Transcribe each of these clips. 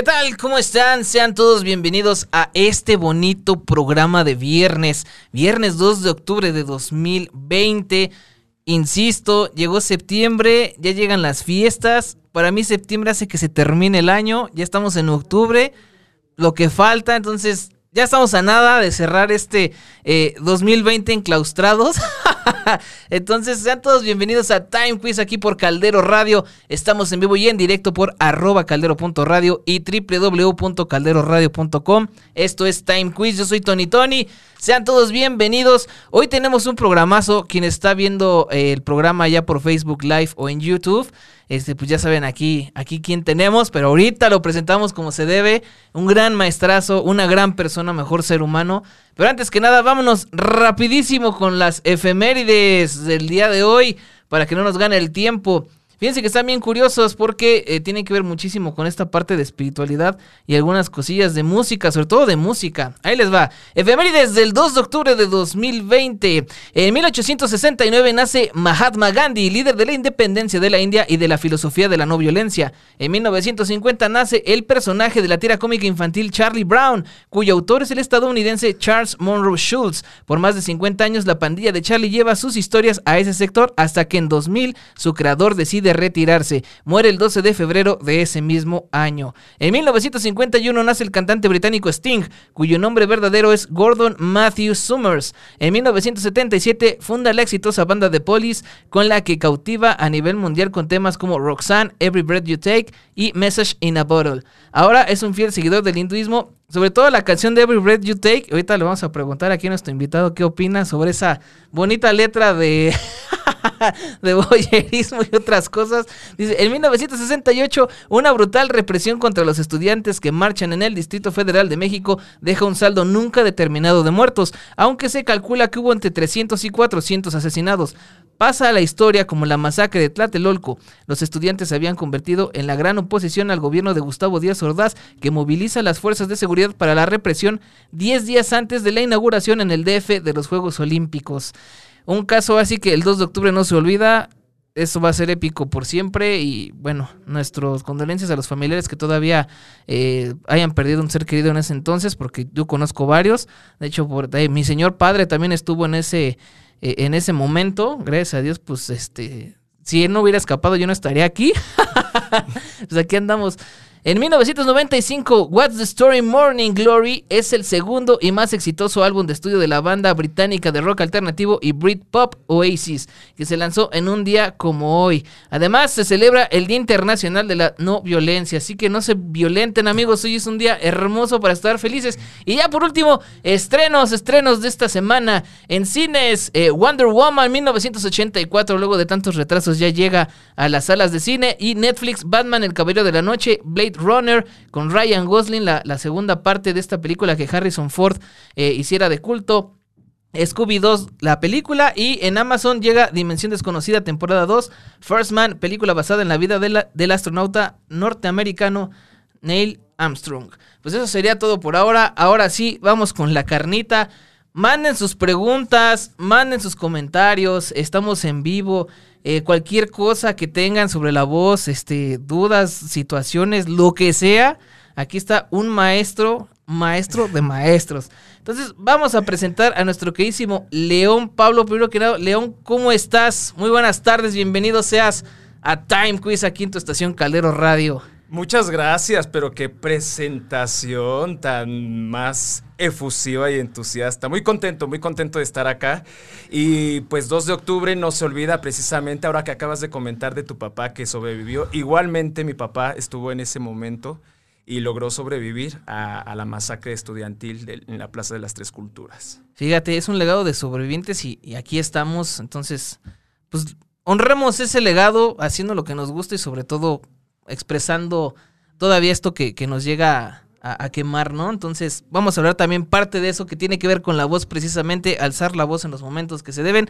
¿Qué tal? ¿Cómo están? Sean todos bienvenidos a este bonito programa de viernes, viernes 2 de octubre de 2020. Insisto, llegó septiembre, ya llegan las fiestas. Para mí septiembre hace que se termine el año, ya estamos en octubre, lo que falta, entonces ya estamos a nada de cerrar este 2020 eh, enclaustrados. Entonces, sean todos bienvenidos a Time Quiz aquí por Caldero Radio. Estamos en vivo y en directo por arroba caldero.radio y www.calderoradio.com. Esto es Time Quiz. Yo soy Tony Tony. Sean todos bienvenidos. Hoy tenemos un programazo. Quien está viendo eh, el programa ya por Facebook Live o en YouTube este, pues ya saben aquí, aquí quién tenemos, pero ahorita lo presentamos como se debe. Un gran maestrazo, una gran persona, mejor ser humano. Pero antes que nada, vámonos rapidísimo con las efemérides del día de hoy para que no nos gane el tiempo. Fíjense que están bien curiosos porque eh, tienen que ver muchísimo con esta parte de espiritualidad y algunas cosillas de música, sobre todo de música. Ahí les va. Efemérides del 2 de octubre de 2020. En 1869 nace Mahatma Gandhi, líder de la independencia de la India y de la filosofía de la no violencia. En 1950 nace el personaje de la tira cómica infantil Charlie Brown, cuyo autor es el estadounidense Charles Monroe Schultz. Por más de 50 años la pandilla de Charlie lleva sus historias a ese sector hasta que en 2000 su creador decide retirarse. Muere el 12 de febrero de ese mismo año. En 1951 nace el cantante británico Sting, cuyo nombre verdadero es Gordon Matthew Summers. En 1977 funda la exitosa banda The Police, con la que cautiva a nivel mundial con temas como Roxanne, Every Breath You Take y Message in a Bottle. Ahora es un fiel seguidor del hinduismo sobre todo la canción de Every Breath You Take. Ahorita le vamos a preguntar aquí a nuestro invitado qué opina sobre esa bonita letra de, de boyerismo y otras cosas. Dice, en 1968, una brutal represión contra los estudiantes que marchan en el Distrito Federal de México deja un saldo nunca determinado de muertos, aunque se calcula que hubo entre 300 y 400 asesinados pasa a la historia como la masacre de Tlatelolco. Los estudiantes se habían convertido en la gran oposición al gobierno de Gustavo Díaz Ordaz, que moviliza las fuerzas de seguridad para la represión 10 días antes de la inauguración en el DF de los Juegos Olímpicos. Un caso así que el 2 de octubre no se olvida. Eso va a ser épico por siempre y bueno, nuestros condolencias a los familiares que todavía eh, hayan perdido un ser querido en ese entonces, porque yo conozco varios. De hecho, por, mi señor padre también estuvo en ese eh, en ese momento, gracias a Dios, pues este, si él no hubiera escapado yo no estaría aquí. pues aquí andamos en 1995, What's the Story Morning Glory es el segundo y más exitoso álbum de estudio de la banda británica de rock alternativo y Britpop Oasis, que se lanzó en un día como hoy. Además, se celebra el Día Internacional de la No Violencia, así que no se violenten amigos, hoy es un día hermoso para estar felices. Y ya por último, estrenos, estrenos de esta semana en cines. Eh, Wonder Woman 1984, luego de tantos retrasos ya llega a las salas de cine y Netflix Batman El Caballero de la Noche, Blade Runner con Ryan Gosling, la, segunda parte de esta película que Harrison Ford eh, hiciera de culto. Scooby 2, la película, y en Amazon llega Dimensión Desconocida, temporada 2, First Man, película basada en la vida del astronauta norteamericano Neil Armstrong. Pues eso sería todo por ahora. Ahora sí, vamos con la carnita. Manden sus preguntas, manden sus comentarios, estamos en vivo. Eh, cualquier cosa que tengan sobre la voz, este, dudas, situaciones, lo que sea, aquí está un maestro, maestro de maestros. Entonces, vamos a presentar a nuestro queridísimo León Pablo. Primero que León, ¿cómo estás? Muy buenas tardes, bienvenido seas a Time Quiz aquí en tu estación Caldero Radio. Muchas gracias, pero qué presentación tan más efusiva y entusiasta. Muy contento, muy contento de estar acá. Y pues 2 de octubre no se olvida precisamente ahora que acabas de comentar de tu papá que sobrevivió. Igualmente mi papá estuvo en ese momento y logró sobrevivir a, la masacre estudiantil en la Plaza de las Tres Culturas. Fíjate, es un legado de sobrevivientes y, y aquí estamos. Entonces, pues honremos ese legado haciendo lo que nos gusta y sobre todo expresando todavía esto que, nos llega a, quemar, ¿no? Entonces vamos a hablar también parte de eso que tiene que ver con la voz, precisamente alzar la voz en los momentos que se deben.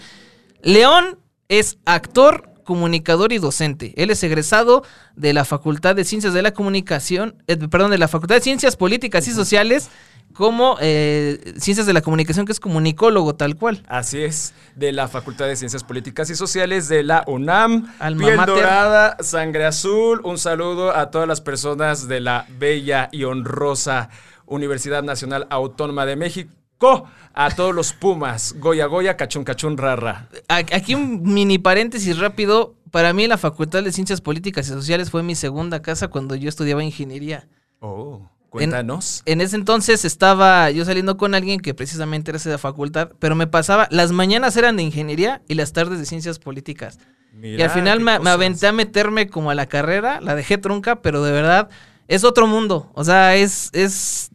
León es actor, comunicador y docente. Él es egresado de la Facultad de Ciencias de la Comunicación, eh, perdón, de la Facultad de Ciencias Políticas y Sociales como eh, Ciencias de la Comunicación, que es comunicólogo tal cual. Así es, de la Facultad de Ciencias Políticas y Sociales de la UNAM. Alma piel mater. dorada, sangre azul. Un saludo a todas las personas de la bella y honrosa Universidad Nacional Autónoma de México. A todos los Pumas, Goya Goya, Cachún Cachún Rara. Aquí un mini paréntesis rápido. Para mí la Facultad de Ciencias Políticas y Sociales fue mi segunda casa cuando yo estudiaba ingeniería. Oh, cuéntanos. En ese entonces estaba yo saliendo con alguien que precisamente era de la facultad, pero me pasaba, las mañanas eran de ingeniería y las tardes de ciencias políticas. y al final me, aventé a meterme como a la carrera, la dejé trunca, pero de verdad es otro mundo. O sea, es, es,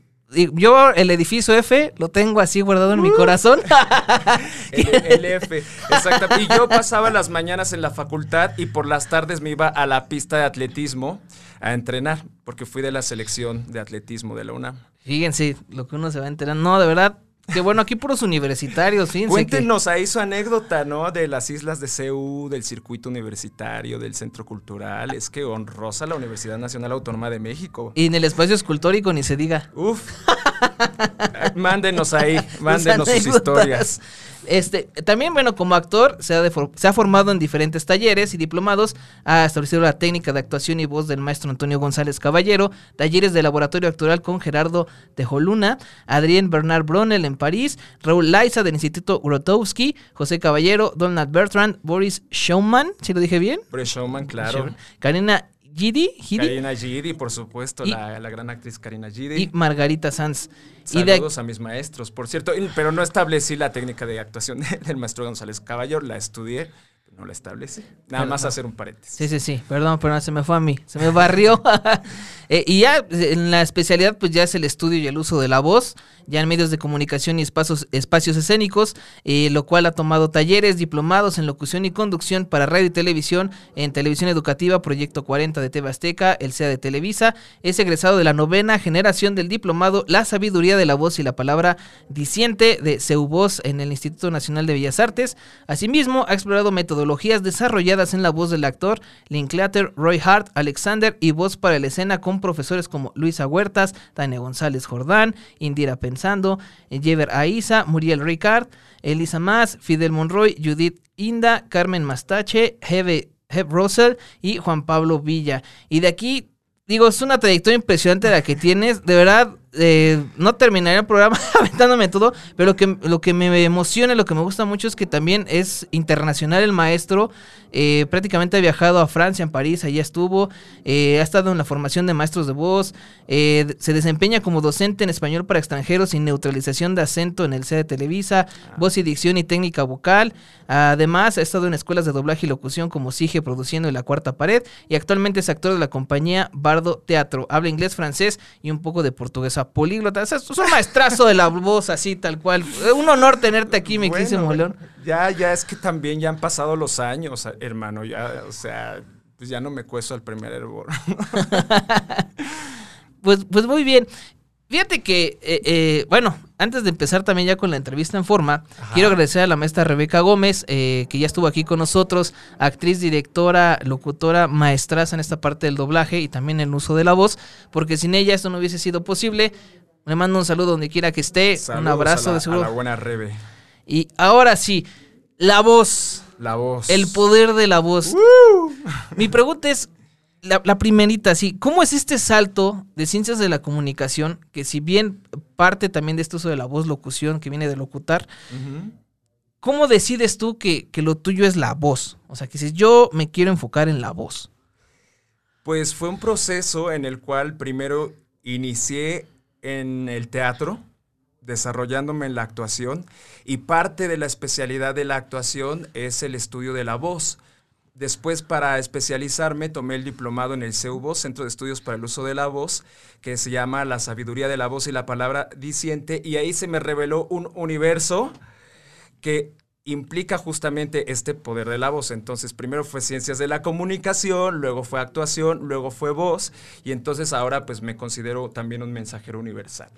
yo el edificio F lo tengo así guardado en mi Uh. corazón. El, el F, exactamente. Y yo pasaba las mañanas en la facultad y por las tardes me iba a la pista de atletismo a entrenar, porque fui de la selección de atletismo de la UNAM. Fíjense lo que uno se va a enterar. No, de verdad, que bueno, aquí puros universitarios, fíjense. que- Cuéntenos ahí su anécdota, ¿no? De las islas de CEU, del circuito universitario, del centro cultural. Es que honrosa la Universidad Nacional Autónoma de México. Y en el espacio escultórico ni se diga. Uf. mándenos ahí, mándenos sus historias. Este, también, bueno, como actor, se ha, de for- se ha formado en diferentes talleres y diplomados, ha establecido la técnica de actuación y voz del maestro Antonio González Caballero, talleres de laboratorio actoral con Gerardo Tejoluna, Adrien Bernard Brunel en París, Raúl Laiza del Instituto Grotowski, José Caballero, Donald Bertrand, Boris Schaumann, si lo dije bien, Showman, claro. Karina Gidi, Gidi Karina Gidi, por supuesto, Y- la, la gran actriz Karina Gidi. y Margarita Sanz. Y de, Saludos a mis maestros, por cierto, pero no establecí la técnica de actuación de- del maestro González Caballero, la estudié, no la establecí. Nada más hacer un paréntesis. Sí, sí, sí, perdón, pero se me fue a mí, se me barrió. Eh, y ya en la especialidad, pues ya es el estudio y el uso de la voz, ya en medios de comunicación y espacios, espacios escénicos, eh, lo cual ha tomado talleres, diplomados en locución y conducción para radio y televisión, en televisión educativa, Proyecto 40 de TV Azteca, el SEA de Televisa, es egresado de la novena generación del diplomado La Sabiduría de la Voz y la Palabra Diciente de Voz en el Instituto Nacional de Bellas Artes. Asimismo, ha explorado metodologías desarrolladas en la voz del actor Linklater, Roy Hart, Alexander y voz para la escena con profesores como Luisa Huertas, Tania González Jordán, Indira Pensando, Jever Aiza, Muriel Ricard, Elisa Más, Fidel Monroy, Judith Inda, Carmen Mastache, Hebe, Heb Russell y Juan Pablo Villa. Y de aquí, digo, es una trayectoria impresionante la que tienes. De verdad, eh, no terminaría el programa aventándome todo, pero lo que, lo que me emociona, lo que me gusta mucho es que también es internacional el maestro. eh, prácticamente ha viajado a Francia, en París, allá estuvo. eh, ha estado en la formación de maestros de voz. se desempeña como docente en español para extranjeros sin neutralización de acento en el C de Televisa, voz y dicción y técnica vocal. Además, ha estado en escuelas de doblaje y locución como Sige produciendo en La Cuarta Pared y actualmente es actor de la compañía Bardo Teatro. Habla inglés, francés y un poco de políglota. O sea, es un maestrazo de la voz así, tal cual. Un honor tenerte aquí, mi querísimo Bueno, León. Ya, ya es que también ya han pasado los años, hermano, ya, o sea, pues ya no me cuesto al primer hervor. Pues, pues muy bien. Fíjate que, eh, eh, bueno, antes de empezar también ya con la entrevista en forma, Ajá. quiero agradecer a la maestra Rebeca Gómez, eh, que ya estuvo aquí con nosotros, actriz, directora, locutora, maestraza en esta parte del doblaje y también en el uso de la voz, porque sin ella esto no hubiese sido posible. Le mando un saludo donde quiera que esté, un abrazo a la, de a seguro. la buena Rebe. Y ahora sí, la voz, La voz. el poder de la voz. Mi pregunta es, la, la primerita, sí, ¿cómo es este salto de ciencias de la comunicación, que si bien parte también de este uso de la voz, locución, que viene de locutar. ¿cómo decides tú que, que lo tuyo es la voz? O sea, que si yo me quiero enfocar en la voz. Pues fue un proceso en el cual primero inicié en el teatro, desarrollándome en la actuación, y parte de la especialidad de la actuación es el estudio de la voz. Después, para especializarme, tomé el diplomado en el CEUVOS, Centro de Estudios para el Uso de la Voz, que se llama La Sabiduría de la Voz y la Palabra Diciente, y ahí se me reveló un universo que implica justamente este poder de la voz. Entonces, primero fue ciencias de la comunicación, luego fue actuación, luego fue voz, y entonces ahora pues me considero también un mensajero universal.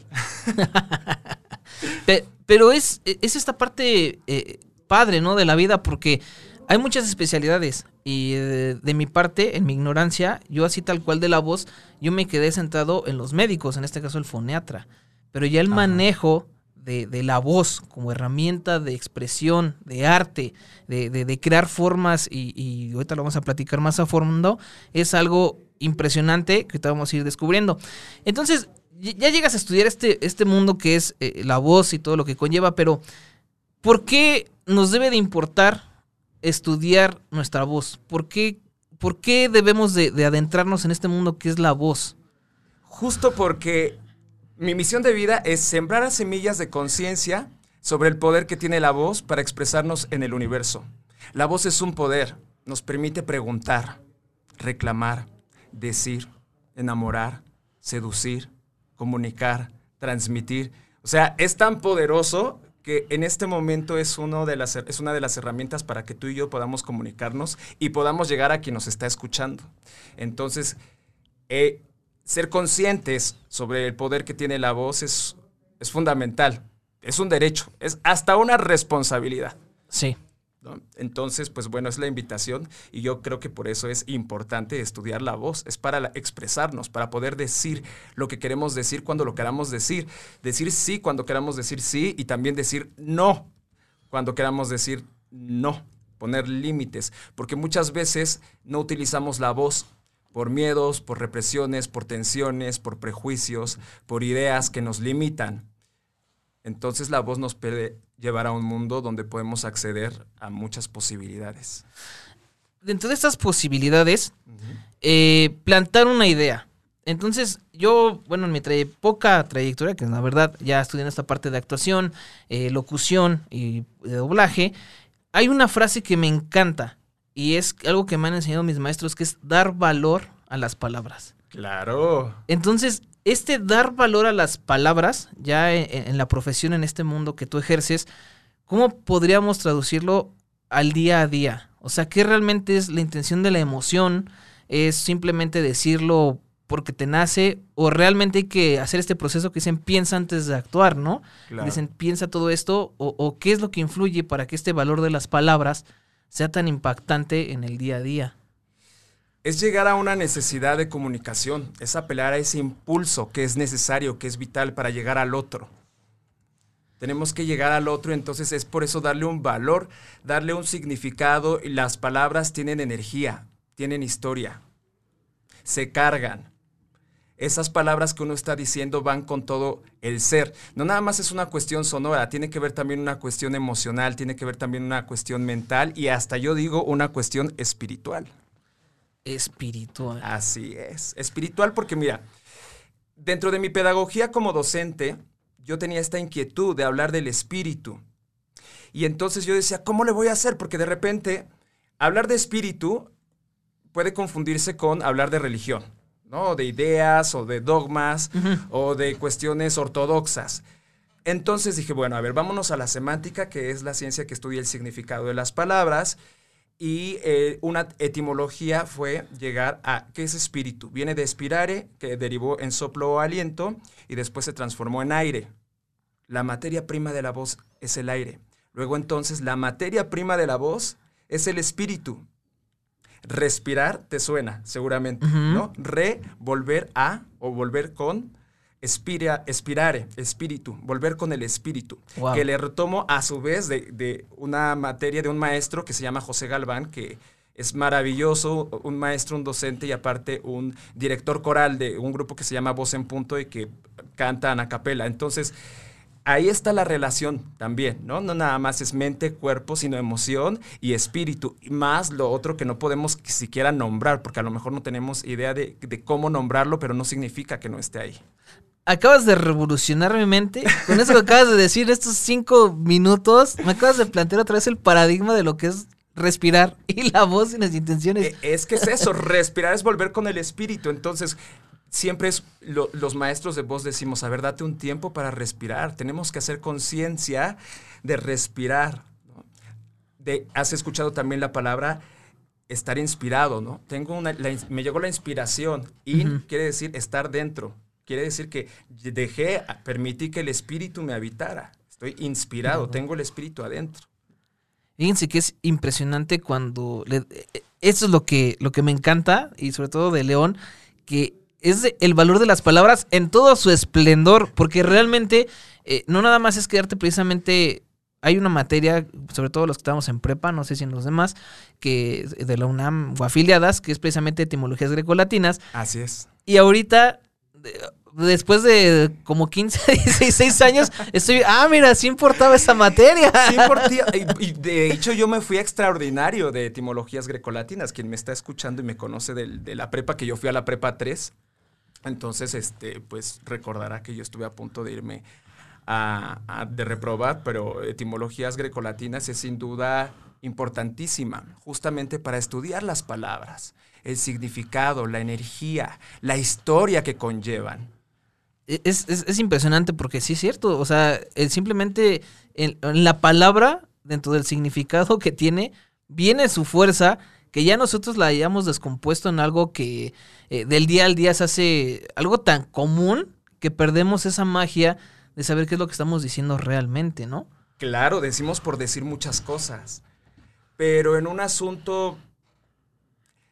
Pe- pero es, es esta parte eh, padre, ¿no? De la vida, porque hay muchas especialidades. Y eh, de mi parte, en mi ignorancia, yo así tal cual de la voz, yo me quedé sentado en los médicos, en este caso el foniatra. pero ya el manejo de, de, la voz como herramienta de expresión, de arte, de, de crear formas, y, y, ahorita lo vamos a platicar más a fondo, es algo impresionante que te vamos a ir descubriendo. Entonces, ya llegas a estudiar este, este mundo que es eh, la voz y todo lo que conlleva, pero ¿por qué nos debe de importar estudiar nuestra voz? ¿Por qué, por qué debemos de, de adentrarnos en este mundo que es la voz? Justo porque mi misión de vida es sembrar semillas de conciencia sobre el poder que tiene la voz para expresarnos en el universo. La voz es un poder, nos permite preguntar, reclamar, decir, enamorar, seducir, comunicar, transmitir. O sea, es tan poderoso que en este momento es, uno de las, es una de las herramientas para que tú y yo podamos comunicarnos y podamos llegar a quien nos está escuchando. Entonces, eh, ser conscientes sobre el poder que tiene la voz es, es fundamental. Es un derecho, es hasta una responsabilidad. Sí. Entonces, pues bueno, es la invitación y yo creo que por eso es importante estudiar la voz, es para expresarnos, para poder decir lo que queremos decir cuando lo queramos decir, decir sí cuando queramos decir sí y también decir no cuando queramos decir no, poner límites, porque muchas veces no utilizamos la voz por miedos, por represiones, por tensiones, por prejuicios, por ideas que nos limitan. Entonces la voz nos puede llevar a un mundo donde podemos acceder a muchas posibilidades. Dentro de estas posibilidades, uh -huh. eh, plantar una idea. Entonces, yo, bueno, en mi tra poca trayectoria, que la verdad ya estudié en esta parte de actuación, eh, locución y de doblaje, hay una frase que me encanta y es algo que me han enseñado mis maestros, que es dar valor a las palabras. Claro. Entonces, este dar valor a las palabras, ya en, en, la profesión, en este mundo que tú ejerces, ¿cómo podríamos traducirlo al día a día? O sea, ¿qué realmente es la intención de la emoción? ¿Es simplemente decirlo porque te nace? ¿O realmente hay que hacer este proceso que dicen piensa antes de actuar, ¿no? Claro. Dicen piensa todo esto, o, o qué es lo que influye para que este valor de las palabras sea tan impactante en el día a día? Es llegar a una necesidad de comunicación, es apelar a ese impulso que es necesario, que es vital para llegar al otro. Tenemos que llegar al otro, entonces es por eso darle un valor, darle un significado y las palabras tienen energía, tienen historia, se cargan. Esas palabras que uno está diciendo van con todo el ser. No nada más es una cuestión sonora, tiene que ver también una cuestión emocional, tiene que ver también una cuestión mental y hasta yo digo una cuestión espiritual. Espiritual. Así es. Espiritual porque mira, dentro de mi pedagogía como docente, yo tenía esta inquietud de hablar del espíritu. Y entonces yo decía, ¿cómo le voy a hacer? Porque de repente, hablar de espíritu puede confundirse con hablar de religión, ¿no? De ideas o de dogmas uh -huh. o de cuestiones ortodoxas. Entonces dije, bueno, a ver, vámonos a la semántica, que es la ciencia que estudia el significado de las palabras. Y eh, una etimología fue llegar a qué es espíritu. Viene de espirare, que derivó en soplo o aliento, y después se transformó en aire. La materia prima de la voz es el aire. Luego entonces la materia prima de la voz es el espíritu. Respirar te suena, seguramente, uh -huh. ¿no? Re, volver a o volver con, espira, espirare, espíritu, volver con el espíritu. Wow. Que le retomo a su vez de, de, una materia de un maestro que se llama José Galván, que es maravilloso, un maestro, un docente y aparte un director coral de un grupo que se llama Voz en Punto y que canta a capela. Entonces, ahí está la relación también, ¿no? No nada más es mente, cuerpo, sino emoción y espíritu. Y más lo otro que no podemos siquiera nombrar, porque a lo mejor no tenemos idea de, de cómo nombrarlo, pero no significa que no esté ahí acabas de revolucionar mi mente. Con eso que acabas de decir, estos cinco minutos, me acabas de plantear otra vez el paradigma de lo que es respirar y la voz y las intenciones. Es que es eso, respirar es volver con el espíritu. Entonces, siempre es, lo, los maestros de voz decimos, a ver, date un tiempo para respirar. Tenemos que hacer conciencia de respirar. ¿no? De, has escuchado también la palabra estar inspirado, ¿no? Tengo una, la, me llegó la inspiración. In uh -huh. quiere decir estar dentro. Quiere decir que dejé, permití que el espíritu me habitara. Estoy inspirado, uh -huh. tengo el espíritu adentro. Fíjense que es impresionante cuando... Le, esto es lo que, lo que me encanta, y sobre todo de León, que es el valor de las palabras en todo su esplendor, porque realmente eh, no nada más es quedarte precisamente hay una materia, sobre todo los que estamos en prepa, no sé si en los demás, que de la UNAM o afiliadas, que es precisamente etimologías grecolatinas. Así es. Y ahorita, después de como 15, 16 años, estoy, ah, mira, sí importaba esa materia. Sí importaba. Y de hecho yo me fui a extraordinario de etimologías grecolatinas. Quien me está escuchando y me conoce de, de la prepa, que yo fui a la prepa 3. Entonces, este, pues recordará que yo estuve a punto de irme de reprobar, pero etimologías grecolatinas es sin duda importantísima, justamente para estudiar las palabras, el significado, la energía, la historia que conllevan. E, es, impresionante porque sí es cierto, o sea, simplemente en, la palabra, dentro del significado que tiene, viene su fuerza, que ya nosotros la hayamos descompuesto en algo que eh, del día al día se hace algo tan común que perdemos esa magia de saber qué es lo que estamos diciendo realmente, ¿no? Claro, decimos por decir muchas cosas, pero en un asunto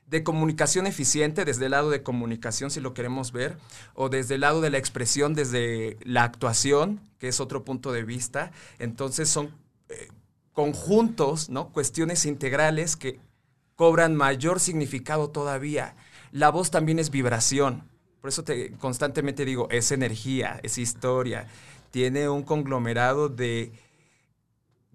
de comunicación eficiente, desde el lado de comunicación, si lo queremos ver, o desde el lado de la expresión, desde la actuación, que es otro punto de vista, entonces son eh, conjuntos, ¿no? Cuestiones integrales que cobran mayor significado todavía. La voz también es vibración. Por eso te constantemente digo, es energía, es historia, tiene un conglomerado de,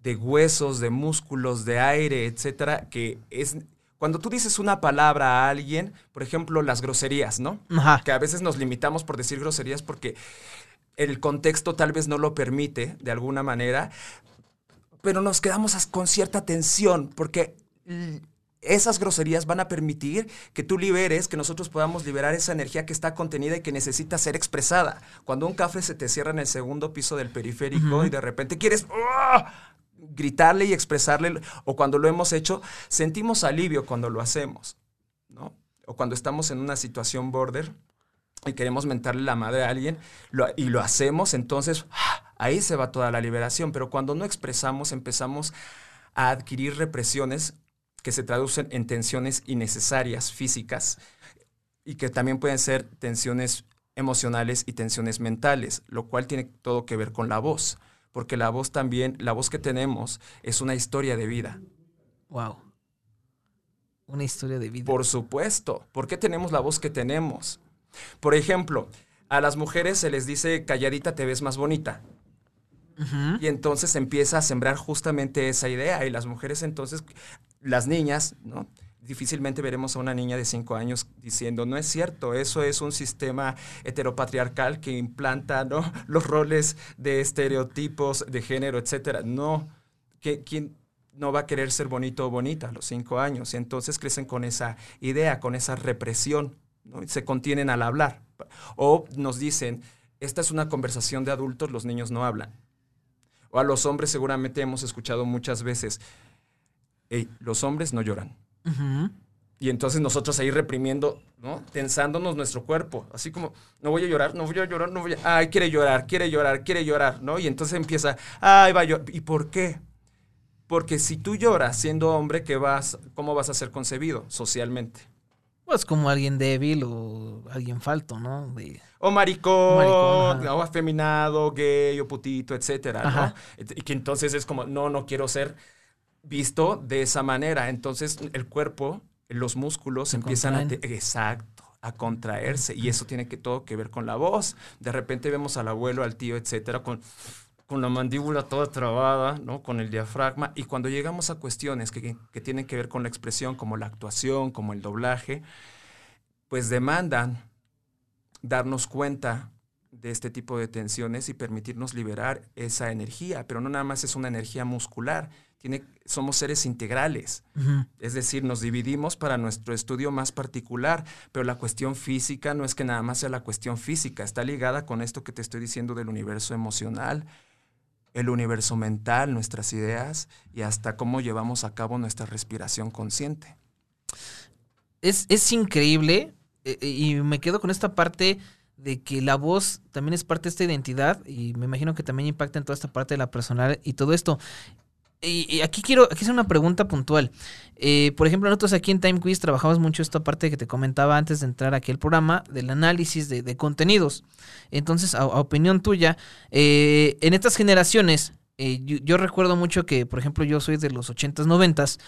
de huesos, de músculos, de aire, etcétera, que es cuando tú dices una palabra a alguien, por ejemplo, las groserías, ¿no? Que a veces nos limitamos por decir groserías porque el contexto tal vez no lo permite de alguna manera, pero nos quedamos con cierta tensión porque esas groserías van a permitir que tú liberes, que nosotros podamos liberar esa energía que está contenida y que necesita ser expresada. Cuando un café se te cierra en el segundo piso del periférico y de repente quieres ¡ah! Gritarle y expresarle, o cuando lo hemos hecho, sentimos alivio cuando lo hacemos, ¿no? O cuando estamos en una situación border y queremos mentarle la madre a alguien y lo hacemos, entonces ¡ah! ahí se va toda la liberación. Pero cuando no expresamos, empezamos a adquirir represiones que se traducen en tensiones innecesarias físicas y que también pueden ser tensiones emocionales y tensiones mentales, lo cual tiene todo que ver con la voz, porque la voz también, la voz que tenemos es una historia de vida. Wow. Una historia de vida. Por supuesto. ¿Por qué tenemos la voz que tenemos? Por ejemplo, a las mujeres se les dice calladita te ves más bonita. Y entonces empieza a sembrar justamente esa idea. Y las mujeres entonces las niñas, ¿no? Difícilmente veremos a una niña de cinco años diciendo, no es cierto, eso es un sistema heteropatriarcal que implanta ¿no? los roles de estereotipos de género, etcétera. No, ¿quién no va a querer ser bonito o bonita a los cinco años? Y entonces crecen con esa idea, con esa represión, ¿no? se contienen al hablar. O nos dicen, esta es una conversación de adultos, los niños no hablan. O a los hombres seguramente hemos escuchado muchas veces, los hombres no lloran. Y entonces nosotros ahí reprimiendo, ¿no? Tensándonos nuestro cuerpo, así como, no voy a llorar, no voy a llorar, no voy a... Ay, quiere llorar, quiere llorar, quiere llorar, ¿no? Y entonces empieza, ay, va a llorar. ¿Y por qué? Porque si tú lloras siendo hombre, ¿qué vas, ¿cómo vas a ser concebido socialmente? Pues como alguien débil o alguien falto, ¿no? o maricón, o afeminado, gay o putito, etcétera, ¿no? Y que entonces es como, no, no quiero ser visto de esa manera. Entonces el cuerpo, los músculos empiezan a... Exacto a contraerse y eso tiene que todo que ver con la voz. De repente vemos al abuelo, al tío, etcétera, con, con la mandíbula toda trabada, ¿no? Con el diafragma. Y cuando llegamos a cuestiones que, que, tienen que ver con la expresión, como la actuación, como el doblaje, pues demandan darnos cuenta de este tipo de tensiones y permitirnos liberar esa energía. Pero no nada más es una energía muscular, somos seres integrales. Es decir, nos dividimos para nuestro estudio más particular, pero la cuestión física no es que nada más sea la cuestión física, está ligada con esto que te estoy diciendo del universo emocional, el universo mental, nuestras ideas y hasta cómo llevamos a cabo nuestra respiración consciente. Es, es increíble eh, eh, y me quedo con esta parte de que la voz también es parte de esta identidad y me imagino que también impacta en toda esta parte de la personal y todo esto y, aquí quiero aquí hacer una pregunta puntual. Eh, por ejemplo, nosotros aquí en Time Quiz trabajamos mucho esta parte que te comentaba antes de entrar aquí al programa, del análisis de, contenidos. Entonces, a, opinión tuya, eh, en estas generaciones, eh, yo, recuerdo mucho que, por ejemplo, yo soy de los 80s, 90s,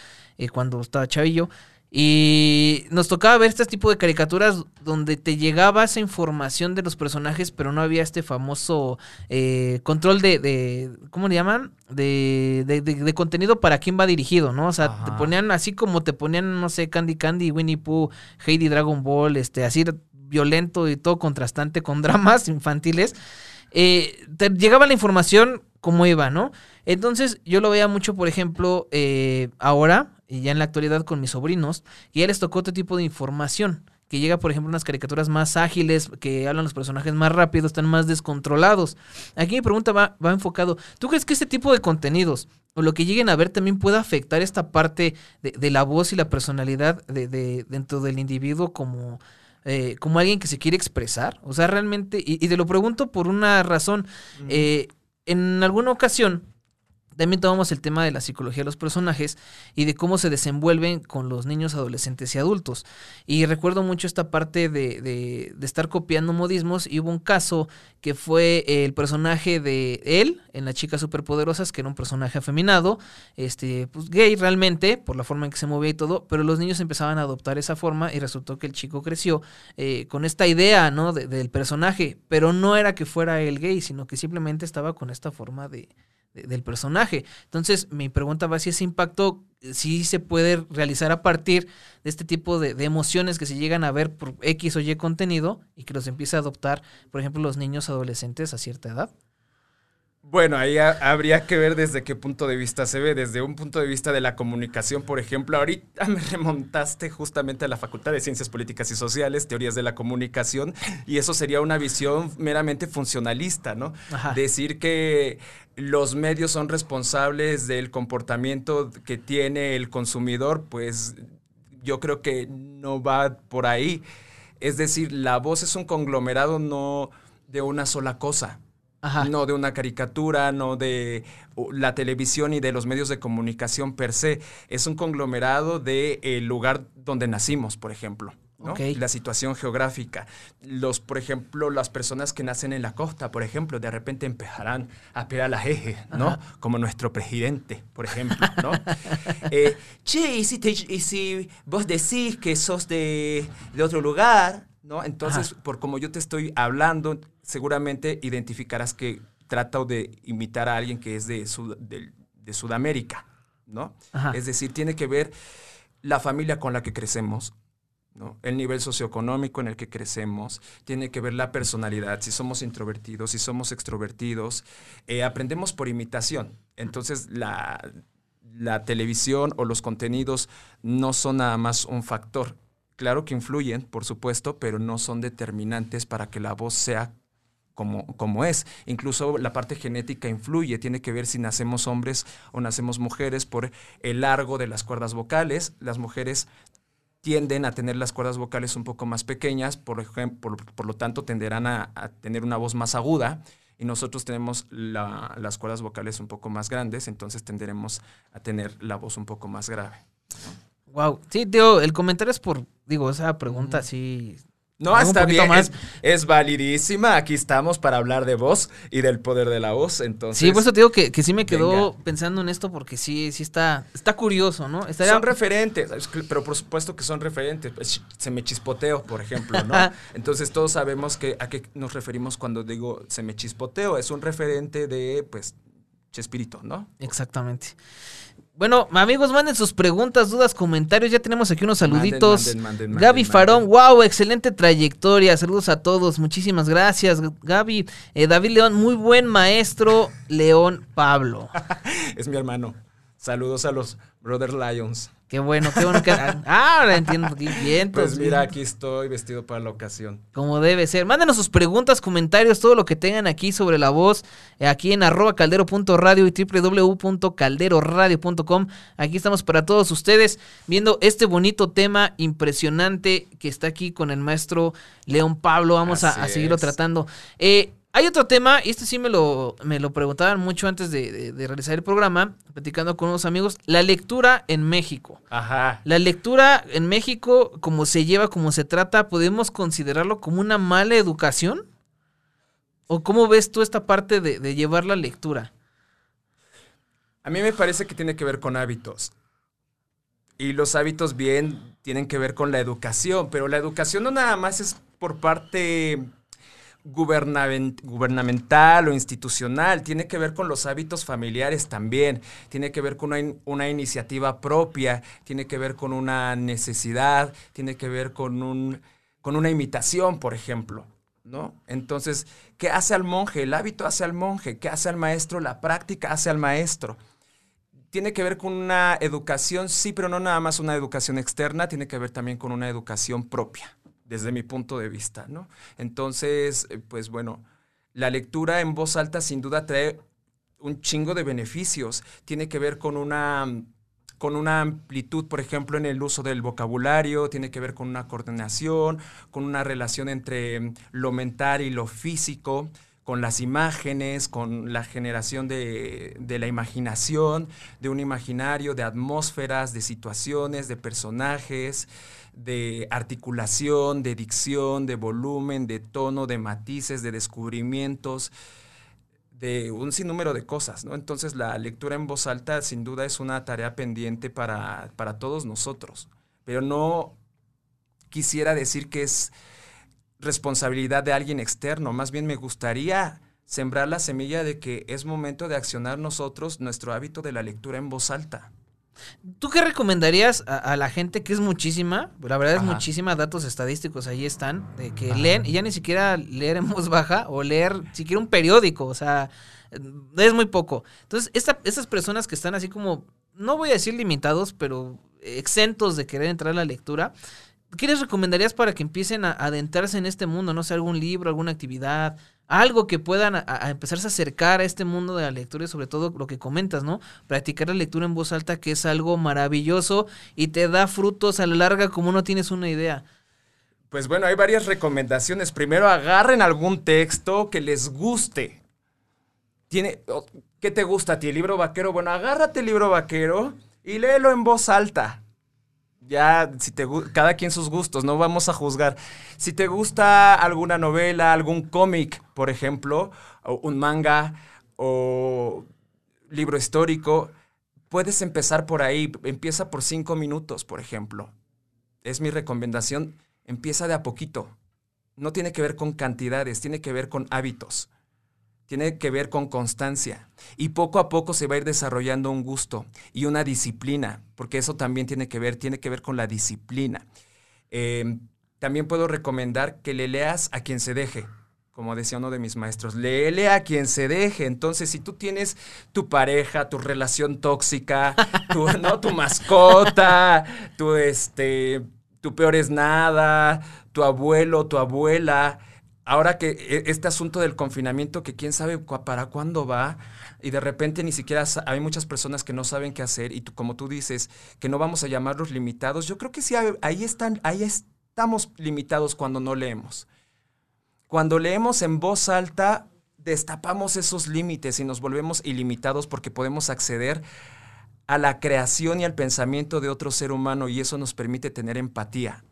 cuando estaba chavillo, y nos tocaba ver este tipo de caricaturas donde te llegaba esa información de los personajes, pero no había este famoso eh, control de, de, ¿cómo le llaman? De, de, de, contenido para quién va dirigido, ¿no? O sea, te ponían así como te ponían, no sé, Candy Candy, Winnie Pooh, Heidi Dragon Ball, este, así violento y todo contrastante con dramas infantiles. Eh, te llegaba la información como iba, ¿no? Entonces yo lo veía mucho, por ejemplo, eh, ahora, ya en la actualidad con mis sobrinos, y ya les tocó otro tipo de información que llega, por ejemplo, unas caricaturas más ágiles, que hablan los personajes más rápidos, están más descontrolados. Aquí mi pregunta va, va enfocado, ¿tú crees que este tipo de contenidos o lo que lleguen a ver también puede afectar esta parte de, la voz y la personalidad de, dentro del individuo como, eh, como alguien que se quiere expresar? O sea, realmente, y, te lo pregunto por una razón, eh, en alguna ocasión también tomamos el tema de la psicología de los personajes y de cómo se desenvuelven con los niños, adolescentes y adultos. Y recuerdo mucho esta parte de, de, estar copiando modismos y hubo un caso que fue el personaje de él en Las Chicas Superpoderosas, que era un personaje afeminado, este, pues gay realmente, por la forma en que se movía y todo, pero los niños empezaban a adoptar esa forma y resultó que el chico creció eh, con esta idea, ¿no? del personaje, pero no era que fuera él gay, sino que simplemente estaba con esta forma de del personaje. Entonces, mi pregunta va si ese impacto sí se puede realizar a partir de este tipo de, de, emociones que se llegan a ver por X o Y contenido y que los empieza a adoptar, por ejemplo, los niños adolescentes a cierta edad. Bueno, ahí habría que ver desde qué punto de vista se ve. Desde un punto de vista de la comunicación, por ejemplo, ahorita me remontaste justamente a la Facultad de Ciencias Políticas y Sociales, Teorías de la Comunicación, y eso sería una visión meramente funcionalista, ¿no? Decir que los medios son responsables del comportamiento que tiene el consumidor, pues yo creo que no va por ahí. Es decir, la voz es un conglomerado no de una sola cosa no de una caricatura, no de la televisión y de los medios de comunicación per se. Es un conglomerado del el lugar donde nacimos, por ejemplo. La situación geográfica. Los, por ejemplo, las personas que nacen en la costa, por ejemplo, de repente empezarán a pegar las ejes, ¿no? Como nuestro presidente, por ejemplo, ¿no? Eh, che, ¿y si, y si, vos decís que sos de, de otro lugar, ¿no? Entonces, por como yo te estoy hablando, seguramente identificarás que trato de imitar a alguien que es de, de, Sudamérica, ¿no? Es decir, tiene que ver la familia con la que crecemos, ¿no? El nivel socioeconómico en el que crecemos, tiene que ver la personalidad, si somos introvertidos, si somos extrovertidos, eh, aprendemos por imitación. Entonces, la, la televisión o los contenidos no son nada más un factor. Claro que influyen, por supuesto, pero no son determinantes para que la voz sea como, como, es. Incluso la parte genética influye, tiene que ver si nacemos hombres o nacemos mujeres por el largo de las cuerdas vocales. Las mujeres tienden a tener las cuerdas vocales un poco más pequeñas, por, ejemplo, por, lo tanto tenderán a, tener una voz más aguda y nosotros tenemos las cuerdas vocales un poco más grandes, entonces tenderemos a tener la voz un poco más grave. Wow, sí, tío, el comentario es por, digo, esa pregunta así no, está bien, más. Es, validísima. Aquí estamos para hablar de voz y del poder de la voz. Entonces, sí, por eso te digo que, sí me quedó pensando en esto porque sí, sí está, está curioso, ¿no? Son referentes, pero por supuesto que son referentes. Pues, se me chispoteo, por ejemplo, ¿no? Entonces todos sabemos que a qué nos referimos cuando digo se me chispoteo. Es un referente de, pues, Chespirito, ¿no? Exactamente. Bueno, amigos, manden sus preguntas, dudas, comentarios. Ya tenemos aquí unos saluditos. Gaby Farón, wow, excelente trayectoria. Saludos a todos, muchísimas gracias, Gaby. Eh, David León, muy buen maestro, León Pablo. es mi hermano. Saludos a los Brother Lions. Qué bueno, qué bueno que. Ah, ahora entiendo. Bien, pues mira, aquí estoy vestido para la ocasión. Como debe ser. Mándenos sus preguntas, comentarios, todo lo que tengan aquí sobre la voz, eh, aquí en arroba caldero.radio y www.calderoradio.com. Aquí estamos para todos ustedes, viendo este bonito tema impresionante que está aquí con el maestro León Pablo. Vamos a, seguirlo tratando. Eh, Hay otro tema, y este sí me lo, me lo preguntaban mucho antes de, de, realizar el programa, platicando con unos amigos, la lectura en México. Ajá. La lectura en México, como se lleva, como se trata, ¿podemos considerarlo como una mala educación? ¿O cómo ves tú esta parte de, de llevar la lectura? A mí me parece que tiene que ver con hábitos. Y los hábitos bien tienen que ver con la educación, pero la educación no nada más es por parte gubernamental o institucional, tiene que ver con los hábitos familiares también, tiene que ver con una, iniciativa propia, tiene que ver con una necesidad, tiene que ver con, un, con una imitación, por ejemplo. ¿No? Entonces, ¿qué hace al monje? El hábito hace al monje. ¿Qué hace al maestro? La práctica hace al maestro. Tiene que ver con una educación, sí, pero no nada más una educación externa, tiene que ver también con una educación propia desde mi punto de vista, ¿no? Entonces, eh, pues bueno, la lectura en voz alta sin duda trae un chingo de beneficios. Tiene que ver con una con una amplitud, por ejemplo, en el uso del vocabulario, tiene que ver con una coordinación, con una relación entre lo mental y lo físico, con las imágenes, con la generación de, de, la imaginación, de un imaginario, de atmósferas, de situaciones, de personajes de articulación, de dicción, de volumen, de tono, de matices, de descubrimientos, de un sinnúmero de cosas, ¿no? Entonces la lectura en voz alta sin duda es una tarea pendiente para, para todos nosotros, pero no quisiera decir que es responsabilidad de alguien externo, más bien me gustaría sembrar la semilla de que es momento de accionar nosotros nuestro hábito de la lectura en voz alta. ¿Tú qué recomendarías a, la gente que es muchísima? La verdad es muchísima, datos estadísticos ahí están, de que leen, y ya ni siquiera leer en voz baja o leer siquiera un periódico, o sea, es muy poco. Entonces, esta, estas personas que están así como, no voy a decir limitados, pero exentos de querer entrar a la lectura, ¿qué les recomendarías para que empiecen a adentrarse en este mundo? No sé, algún libro, alguna actividad, algo que puedan a, empezarse a acercar a este mundo de la lectura y sobre todo lo que comentas, ¿no? Practicar la lectura en voz alta que es algo maravilloso y te da frutos a la larga como no tienes una idea. Pues bueno, hay varias recomendaciones. Primero, agarren algún texto que les guste. Tiene, ¿Qué te gusta a ti? ¿El libro vaquero? Bueno, agárrate el libro vaquero y léelo en voz alta ya si te cada quien sus gustos, no vamos a juzgar. Si te gusta alguna novela, algún cómic, por ejemplo, o un manga o libro histórico, puedes empezar por ahí. Empieza por cinco minutos, por ejemplo. Es mi recomendación. Empieza de a poquito. No tiene que ver con cantidades, tiene que ver con hábitos tiene que ver con constancia. Y poco a poco se va a ir desarrollando un gusto y una disciplina, porque eso también tiene que ver, tiene que ver con la disciplina. Em, también puedo recomendar que le leas a quien se deje. Como decía uno de mis maestros, léele a quien se deje. Entonces, si tú tienes tu pareja, tu relación tóxica, tu, ¿no? tu mascota, tu, este, tu peor es nada, tu abuelo, tu abuela, ahora que e, este asunto del confinamiento, que quién sabe para cuándo va, y de repente ni siquiera hay muchas personas que no saben qué hacer, y como tú dices, que no vamos a llamarlos limitados, yo creo que sí, ahí, están, ahí estamos limitados cuando no leemos. Cuando leemos en voz alta, destapamos esos límites y nos volvemos ilimitados porque podemos acceder a la creación y al pensamiento de otro ser humano y eso nos permite tener empatía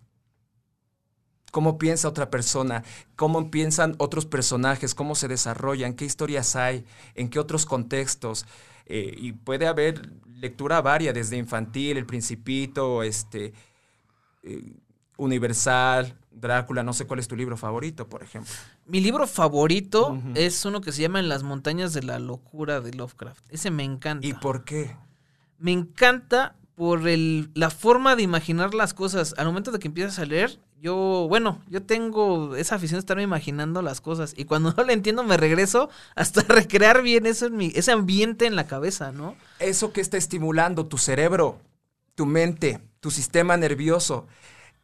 cómo piensa otra persona, cómo piensan otros personajes, cómo se desarrollan, qué historias hay, en qué otros contextos. Eh, y puede haber lectura varia, desde infantil, El Principito, este, eh, Universal, Drácula, no sé cuál es tu libro favorito, por ejemplo. Mi libro favorito es uno que se llama En las montañas de la locura de Lovecraft. Ese me encanta. ¿Y por qué? Me encanta por el, la forma de imaginar las cosas. Al momento de que empiezas a leer, yo, bueno, yo tengo esa afición de estarme imaginando las cosas. Y cuando no le entiendo, me regreso hasta recrear bien eso en mi, ese ambiente en la cabeza, ¿no? Eso que está estimulando tu cerebro, tu mente, tu sistema nervioso,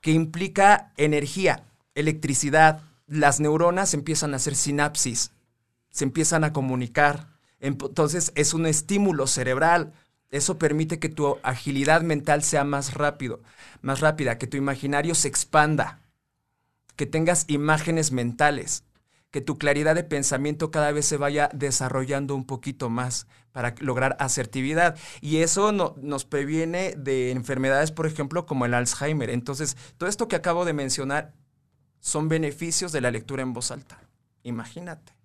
que implica energía, electricidad. Las neuronas empiezan a hacer sinapsis, se empiezan a comunicar. Entonces es un estímulo cerebral eso permite que tu agilidad mental sea más rápido, más rápida, que tu imaginario se expanda, que tengas imágenes mentales, que tu claridad de pensamiento cada vez se vaya desarrollando un poquito más para lograr asertividad. Y eso no, nos previene de enfermedades, por ejemplo, como el Alzheimer. Entonces, todo esto que acabo de mencionar son beneficios de la lectura en voz alta. Imagínate.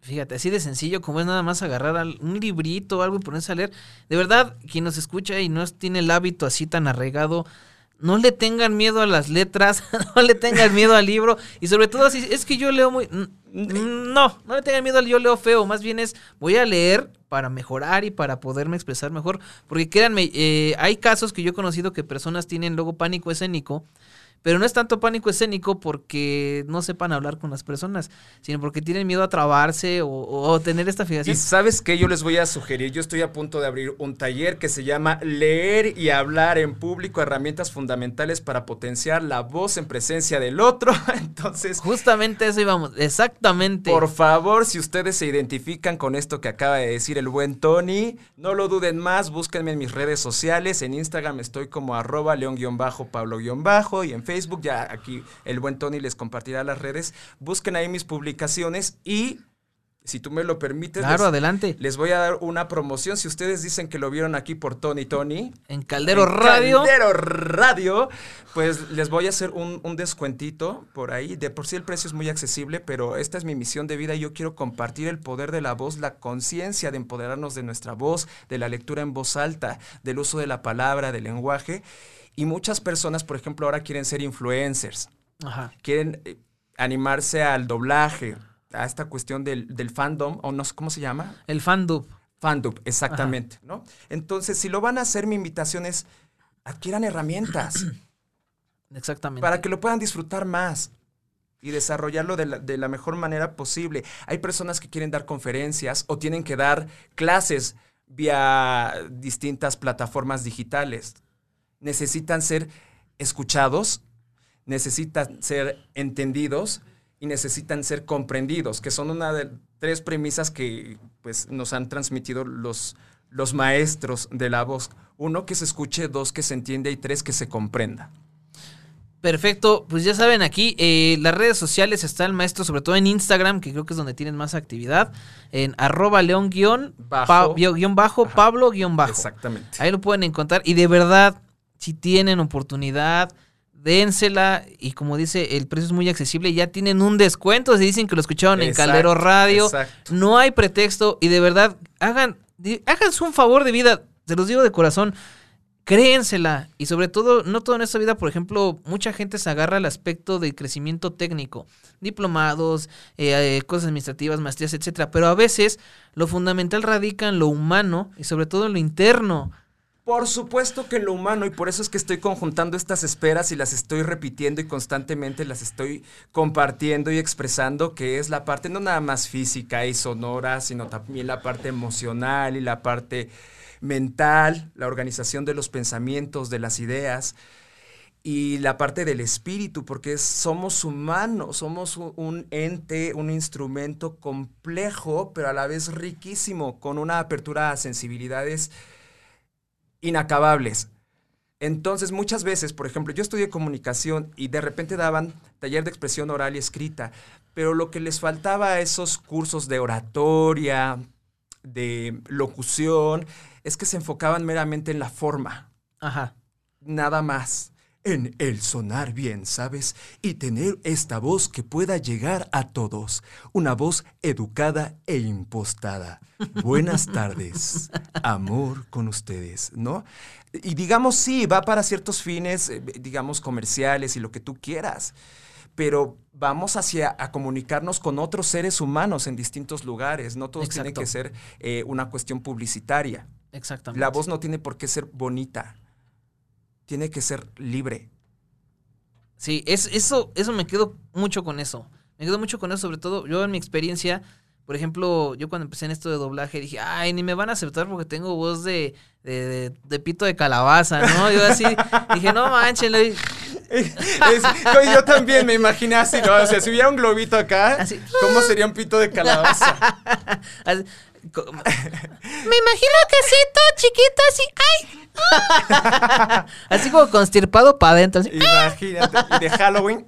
Fíjate, así de sencillo como es nada más agarrar un librito o algo y ponerse a leer. De verdad, quien nos escucha y no tiene el hábito así tan arraigado, no le tengan miedo a las letras, no le tengan miedo al libro. Y sobre todo si es que yo leo muy... No, no le tengan miedo al yo leo feo, más bien es voy a leer para mejorar y para poderme expresar mejor, porque créanme, eh, hay casos que yo he conocido que personas tienen luego pánico escénico pero no es tanto pánico escénico porque no sepan hablar con las personas, sino porque tienen miedo a trabarse o, tener esta fijación. Y sabes qué yo les voy a sugerir, yo estoy a punto de abrir un taller que se llama Leer y hablar en público, herramientas fundamentales para potenciar la voz en presencia del otro. Entonces, justamente eso íbamos, exactamente. Por favor, si ustedes se identifican con esto que acaba de decir el buen Tony, no lo duden más, búsquenme en mis redes sociales, en Instagram estoy como arroba león-pablo- y en Facebook, ya aquí el buen Tony les compartirá las redes. Busquen ahí mis publicaciones y si tú me lo permites, claro, les, adelante. les voy a dar una promoción. Si ustedes dicen que lo vieron aquí por Tony Tony. En Caldero Radio. Caldero Radio. Pues les voy a hacer un, un, descuentito por ahí. De por sí el precio es muy accesible, pero esta es mi misión de vida y yo quiero compartir el poder de la voz, la conciencia de empoderarnos de nuestra voz, de la lectura en voz alta, del uso de la palabra, del lenguaje. Y muchas personas, por ejemplo, ahora quieren ser influencers. Ajá. Quieren eh, animarse al doblaje, a esta cuestión del, fandom, o no sé cómo se llama. El fandom. Fandom, exactamente, ¿no? Entonces, si lo van a hacer, mi invitación es adquieran herramientas. Exactamente. Para que lo puedan disfrutar más y desarrollarlo de la, de la, mejor manera posible. Hay personas que quieren dar conferencias o tienen que dar clases vía distintas plataformas digitales necesitan ser escuchados, necesitan ser entendidos y necesitan ser comprendidos, que son una de tres premisas que pues, nos han transmitido los, los maestros de la voz. Uno, que se escuche, dos, que se entienda y tres, que se comprenda. Perfecto, pues ya saben aquí, eh, las redes sociales está el maestro, sobre todo en Instagram, que creo que es donde tienen más actividad, en arroba león guion bajo, bajo Pablo guion bajo. Exactamente. Ahí lo pueden encontrar y de verdad, si tienen oportunidad, dénsela y como dice, el precio es muy accesible, ya tienen un descuento, si dicen que lo escucharon en Caldero Radio, no hay pretexto y de verdad, hagan, háganse un favor de vida, se los digo de corazón, créensela y sobre todo, no todo en esta vida, por ejemplo, mucha gente se agarra al aspecto de crecimiento técnico, diplomados, eh, eh, cosas administrativas, maestrías, etcétera, pero a veces lo fundamental radica en lo humano y sobre todo en lo interno. Por supuesto que lo humano, y por eso es que estoy conjuntando estas esperas y las estoy repitiendo y constantemente las estoy compartiendo y expresando, que es la parte no nada más física y sonora, sino también la parte emocional y la parte mental, la organización de los pensamientos, de las ideas y la parte del espíritu, porque somos humanos, somos un ente, un instrumento complejo, pero a la vez riquísimo, con una apertura a sensibilidades inacabables. Entonces, muchas veces, por ejemplo, yo estudié comunicación y de repente daban taller de expresión oral y escrita, pero lo que les faltaba a esos cursos de oratoria, de locución, es que se enfocaban meramente en la forma. Ajá. Nada más en el sonar bien, ¿sabes? Y tener esta voz que pueda llegar a todos. Una voz educada e impostada. Buenas tardes. Amor con ustedes, ¿no? Y digamos, sí, va para ciertos fines, eh, digamos, comerciales y lo que tú quieras. Pero vamos hacia a comunicarnos con otros seres humanos en distintos lugares. No todos tienen que ser eh, una cuestión publicitaria. Exactamente. La voz no tiene por qué ser bonita tiene que ser libre. Sí, es, eso, eso me quedo mucho con eso. Me quedo mucho con eso, sobre todo yo en mi experiencia, por ejemplo, yo cuando empecé en esto de doblaje dije, ay, ni me van a aceptar porque tengo voz de, de, de, pito de calabaza, ¿no? Yo así dije, no manchen. yo también me imaginé así, ¿no? O sea, si hubiera un globito acá, ¿cómo sería un pito de calabaza? Me imagino que sí, todo chiquito, así. ¡Ay! así como constirpado para adentro. así. Imagínate. Y de Halloween.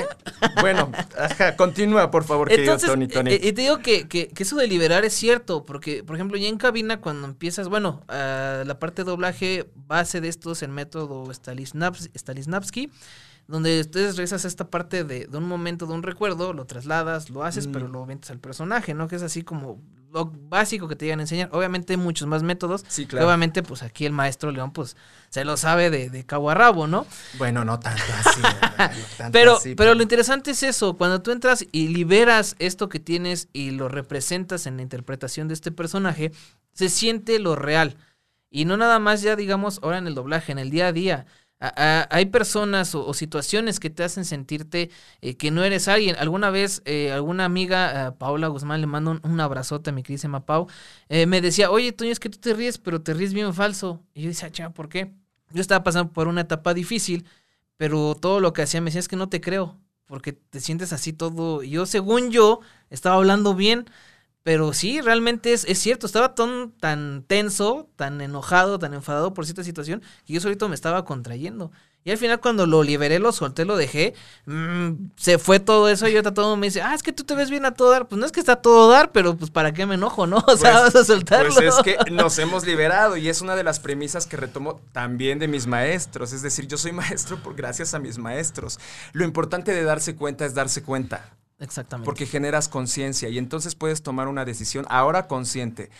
bueno, ajá, continúa, por favor, querido Tony, Tony. eh, eh, te digo que, que- que eso de liberar es cierto, porque, por ejemplo, ya en cabina, cuando empiezas, bueno, ah, la parte de doblaje base de estos, el método Stanislavs- Stanislavski, donde ustedes regresas a esta parte de, de un momento, de un recuerdo, lo trasladas, lo haces, Mm. pero lo aventas al personaje, ¿no? Que es así como lo básico que te llegan a enseñar. Obviamente hay muchos más métodos. Sí, claro. Obviamente, pues aquí el maestro León, pues, se lo sabe de, de cabo a rabo, ¿no? Bueno, no tanto así. no tanto Pero, así, pero lo interesante es eso, cuando tú entras y liberas esto que tienes y lo representas en la interpretación de este personaje, se siente lo real. Y no nada más ya, digamos, ahora en el doblaje, en el día a día. Hay personas o, situaciones que te hacen sentirte eh, que no eres alguien. Alguna vez, eh, alguna amiga, eh, Paula Guzmán, le mando un, abrazote a mi queridísima Pau, eh, me decía, oye, Toño, es que tú te ríes, pero te ríes bien falso. Y yo decía, "Cha, ¿por qué? Yo estaba pasando por una etapa difícil, pero todo lo que hacía me decía, es que no te creo, porque te sientes así todo. Yo, según yo, estaba hablando bien, pero sí, realmente es, es cierto, estaba tan, tan tenso, tan enojado, tan enfadado por cierta situación, que yo solito me estaba contrayendo. Y al final cuando lo liberé, lo solté, lo dejé, mm, se fue todo eso y ahorita todo me dice, ah, es que tú te ves bien a todo dar. Pues no es que está a todo dar, pero pues para qué me enojo, ¿no? O sea, Pues- vas a soltarlo. Pues es que nos hemos liberado y es una de las premisas que retomo también de mis maestros. Es decir, yo soy maestro por gracias a mis maestros. Lo importante de darse cuenta es darse cuenta. Exactamente. Porque generas conciencia y entonces puedes tomar una decisión ahora consciente.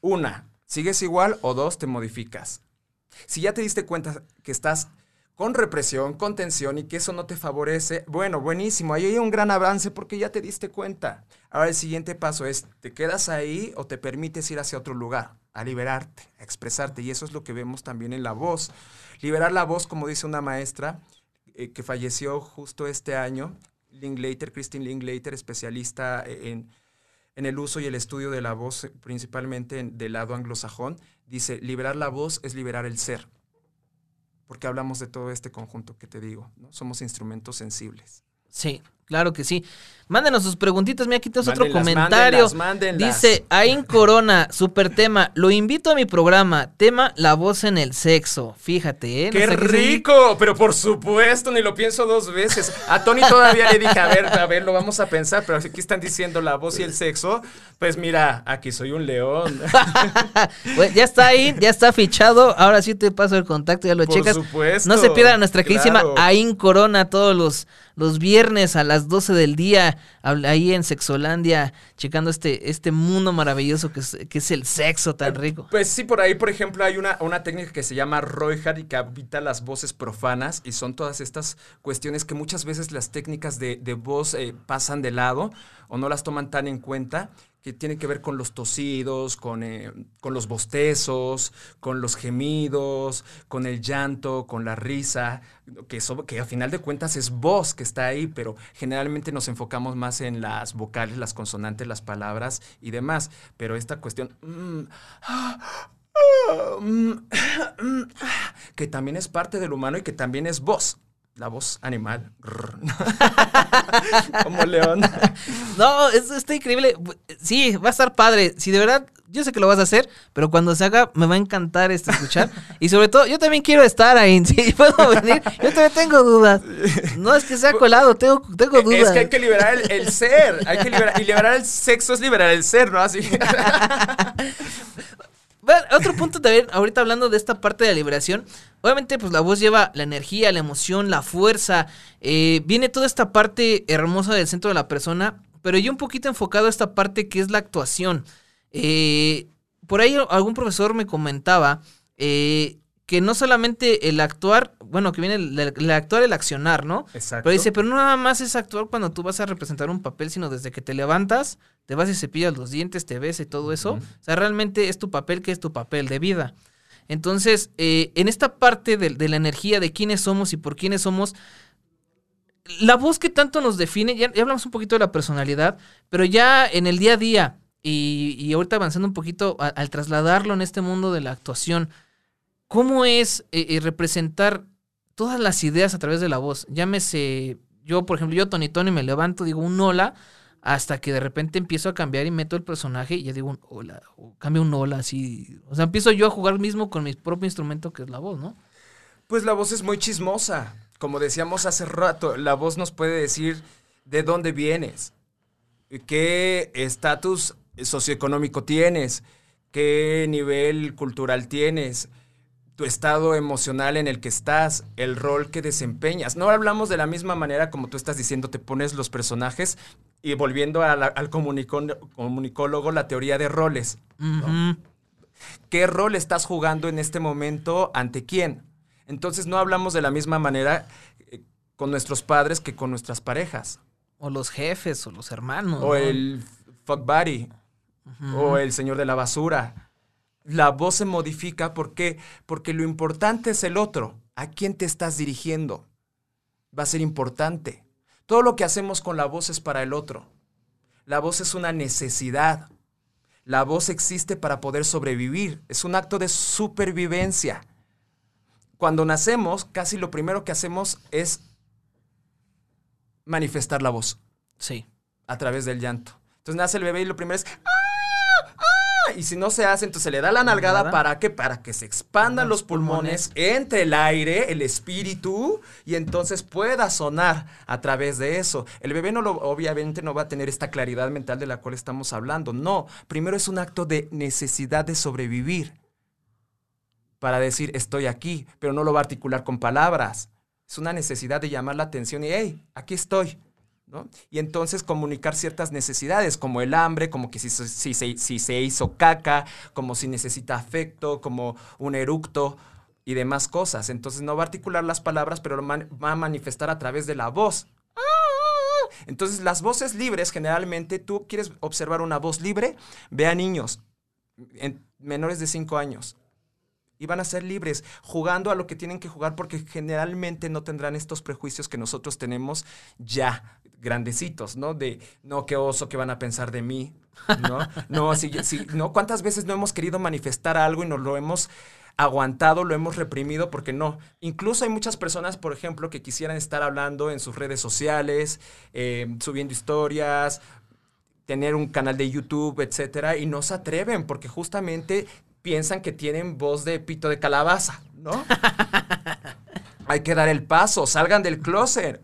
Una, sigues igual o dos, te modificas. Si ya te diste cuenta que estás con represión, con tensión y que eso no te favorece, bueno, buenísimo, ahí hay un gran avance porque ya te diste cuenta. Ahora el siguiente paso es, ¿te quedas ahí o te permites ir hacia otro lugar? A liberarte, a expresarte. Y eso es lo que vemos también en la voz. Liberar la voz, como dice una maestra eh, que falleció justo este año, Linklater, Christine Linklater, especialista en, en el uso y el estudio de la voz, principalmente en- del lado anglosajón, dice, liberar la voz es liberar el ser. Porque hablamos de todo este conjunto que te digo, ¿no? Somos instrumentos sensibles. Sí, claro que sí. Mándenos sus preguntitas. Mira, aquí tenemos otro comentario. mándenlas, mándenlas. Dice Ain Corona, super tema. Lo invito a mi programa. Tema La voz en el sexo. Fíjate, ¿eh? ¡Qué No rico! Pero por supuesto, ni lo pienso dos veces. A Tony todavía le dije, a ver, a ver, lo vamos a pensar, pero aquí están diciendo la voz y el sexo. Pues mira, aquí soy un león. Ya está ahí, ya está fichado. Ahora sí te paso el contacto, ya lo Por checas. supuesto, No se pierda nuestra queridísima claro. Ain Corona todos los, los viernes a las 12 del día, ahí en Sexolandia, checando este, este mundo maravilloso que es, que es el sexo tan rico. Pues sí, por ahí, por ejemplo, hay una, una técnica que se llama Roihard y que habita las voces profanas y son todas estas cuestiones que muchas veces las técnicas de, de voz eh, pasan de lado o no las toman tan en cuenta que tienen que ver con los tosidos, con, eh, con los bostezos, con los gemidos, con el llanto, con la risa, que, eso, que a final de cuentas es voz que está ahí, pero generalmente nos enfocamos más en las vocales, las consonantes, las palabras y demás. Pero esta cuestión... mm, que también es parte del humano y que también es voz. La voz animal. Como león. No, eso está increíble. Sí, va a estar padre. Si de verdad, yo sé que lo vas a hacer, pero cuando se haga, me va a encantar este escuchar. y sobre todo, yo también quiero estar ahí. Si puedo venir, yo también tengo dudas. No es que sea colado, tengo, tengo dudas. Es que hay que liberar el, el ser. Hay que liberar. Y liberar el sexo es liberar el ser, ¿no? Así. Bueno, otro punto también, ahorita hablando de esta parte de la liberación, obviamente pues la voz lleva la energía, la emoción, la fuerza, eh, viene toda esta parte hermosa del centro de la persona, pero yo un poquito enfocado a esta parte que es la actuación. Eh, por ahí algún profesor me comentaba eh, que no solamente el actuar, bueno, que viene el, el actuar, el accionar, ¿no? Exacto. Pero dice, pero no nada más es actuar cuando tú vas a representar un papel, sino desde que te levantas, te vas y cepillas los dientes, te ves y todo eso. O sea, realmente es tu papel que es tu papel de vida. Entonces, eh, en esta parte de, de la energía, de quiénes somos y por quiénes somos, la voz que tanto nos define, ya, ya hablamos un poquito de la personalidad, pero ya en el día a día, y, y ahorita avanzando un poquito al trasladarlo en este mundo de la actuación, ¿cómo es eh, eh, representar todas las ideas a través de la voz? Llámese, yo por ejemplo, yo Tony Tony me levanto, digo un hola hasta que de repente empiezo a cambiar y meto el personaje y ya digo un hola, o cambio un hola así. O sea, empiezo yo a jugar mismo con mi propio instrumento que es la voz, ¿no? Pues la voz es muy chismosa. Como decíamos hace rato, la voz nos puede decir de dónde vienes, qué estatus socioeconómico tienes, qué nivel cultural tienes, tu estado emocional en el que estás, el rol que desempeñas. No hablamos de la misma manera como tú estás diciendo, te pones los personajes y volviendo al comunicólogo, la teoría de roles. ¿Qué rol estás jugando en este momento ante quién? Entonces no hablamos de la misma manera eh, con nuestros padres que con nuestras parejas. O los jefes, o los hermanos. O el fuck buddy. O el señor de la basura. La voz se modifica porque, porque lo importante es el otro. ¿A quién te estás dirigiendo? Va a ser importante. Todo lo que hacemos con la voz es para el otro. La voz es una necesidad. La voz existe para poder sobrevivir. Es un acto de supervivencia. Cuando nacemos, casi lo primero que hacemos es manifestar la voz. Sí. A través del llanto. Entonces nace el bebé y lo primero es ¡Ah! Y si no se hace, entonces se le da la nalgada para que para que se expandan los, pulmones, entre el aire, el espíritu y entonces pueda sonar a través de eso. El bebé no lo obviamente no va a tener esta claridad mental de la cual estamos hablando. No, primero es un acto de necesidad de sobrevivir para decir estoy aquí, pero no lo va a articular con palabras. Es una necesidad de llamar la atención y, hey, aquí estoy. Y entonces comunicar ciertas necesidades, como el hambre, como que si, si, si, se hizo caca, como si necesita afecto, como un eructo y demás cosas. Entonces no va a articular las palabras, pero lo va a manifestar a través de la voz. Entonces las voces libres, generalmente tú quieres observar una voz libre, ve a niños en menores de 5 años y van a ser libres jugando a lo que tienen que jugar porque generalmente no tendrán estos prejuicios que nosotros tenemos ya grandecitos, ¿no? De, no, qué oso, qué van a pensar de mí, ¿no? No, si, no, ¿cuántas veces no hemos querido manifestar algo y nos lo hemos aguantado, lo hemos reprimido porque no. Incluso hay muchas personas, por ejemplo, que quisieran estar hablando en sus redes sociales, eh, subiendo historias, tener un canal de YouTube, etcétera, y no se atreven porque justamente piensan que tienen voz de pito de calabaza, ¿no? Hay que dar el paso, salgan del closet.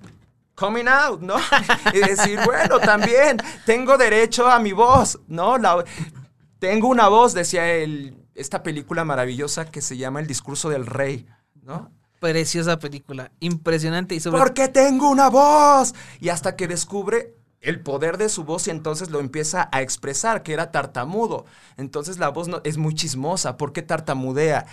Coming out, ¿no? y decir, bueno, también tengo derecho a mi voz, ¿no? tengo una voz, decía él, esta película maravillosa que se llama El discurso del rey, ¿no? Preciosa película, impresionante y sobre... Porque tengo una voz. Y hasta que descubre el poder de su voz y entonces lo empieza a expresar, que era tartamudo. Entonces la voz no, es muy chismosa. ¿Por qué tartamudea?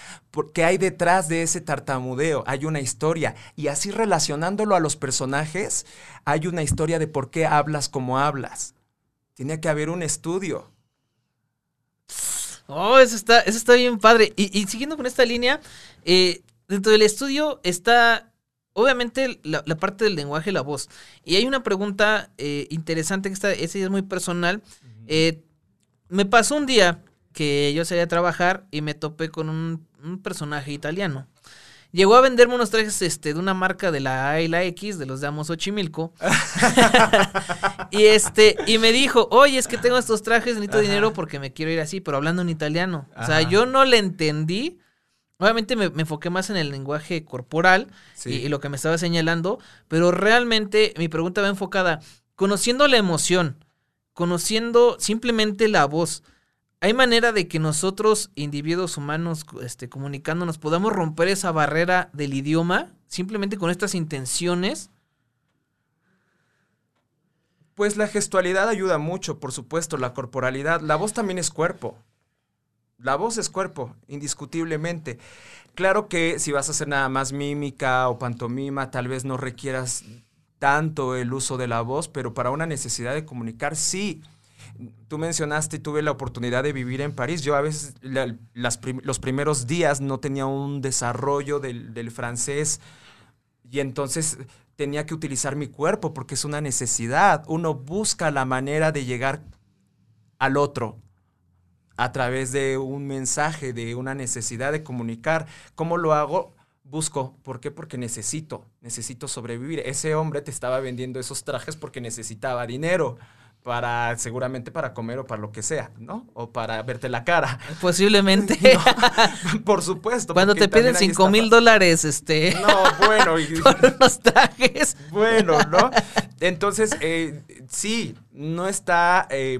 ¿Qué hay detrás de ese tartamudeo? Hay una historia. Y así relacionándolo a los personajes, hay una historia de por qué hablas como hablas. Tiene que haber un estudio. Oh, eso está, eso está bien padre. Y, siguiendo con esta línea, eh, dentro del estudio está obviamente la, parte del lenguaje, la voz. Y hay una pregunta eh, interesante que está, esa es muy personal. Eh, me pasó un día que yo salí a trabajar y me topé con un, personaje italiano. Llegó a venderme unos trajes este, de una marca de la A y la X, de los de Amos Ochimilco. y este, y me dijo, oye, es que tengo estos trajes, necesito dinero porque me quiero ir así, pero hablando en italiano. O sea, yo no le entendí Obviamente me, enfoqué más en el lenguaje corporal y, lo que me estaba señalando, pero realmente mi pregunta va enfocada, conociendo la emoción, conociendo simplemente la voz, ¿hay manera de que nosotros, individuos humanos, este, comunicándonos, podamos romper esa barrera del idioma simplemente con estas intenciones? Pues la gestualidad ayuda mucho, por supuesto, la corporalidad. La voz también es cuerpo. La voz es cuerpo, indiscutiblemente. Claro que si vas a hacer nada más mímica o pantomima, tal vez no requieras tanto el uso de la voz, pero para una necesidad de comunicar, sí. Tú mencionaste tuve la oportunidad de vivir en París. Yo a veces los primeros días no tenía un desarrollo del, del francés y entonces tenía que utilizar mi cuerpo porque es una necesidad. Uno busca la manera de llegar al otro, a través de un mensaje, de una necesidad de comunicar. ¿Cómo lo hago? Busco. ¿Por qué? Porque necesito, necesito sobrevivir. Ese hombre te estaba vendiendo esos trajes porque necesitaba dinero para seguramente para comer o para lo que sea, ¿no? O para verte la cara. Posiblemente. No, por supuesto. Cuando te piden cinco mil dólares, este. No, bueno. Y, por unos trajes. Bueno, ¿no? Entonces, eh, sí, no está eh,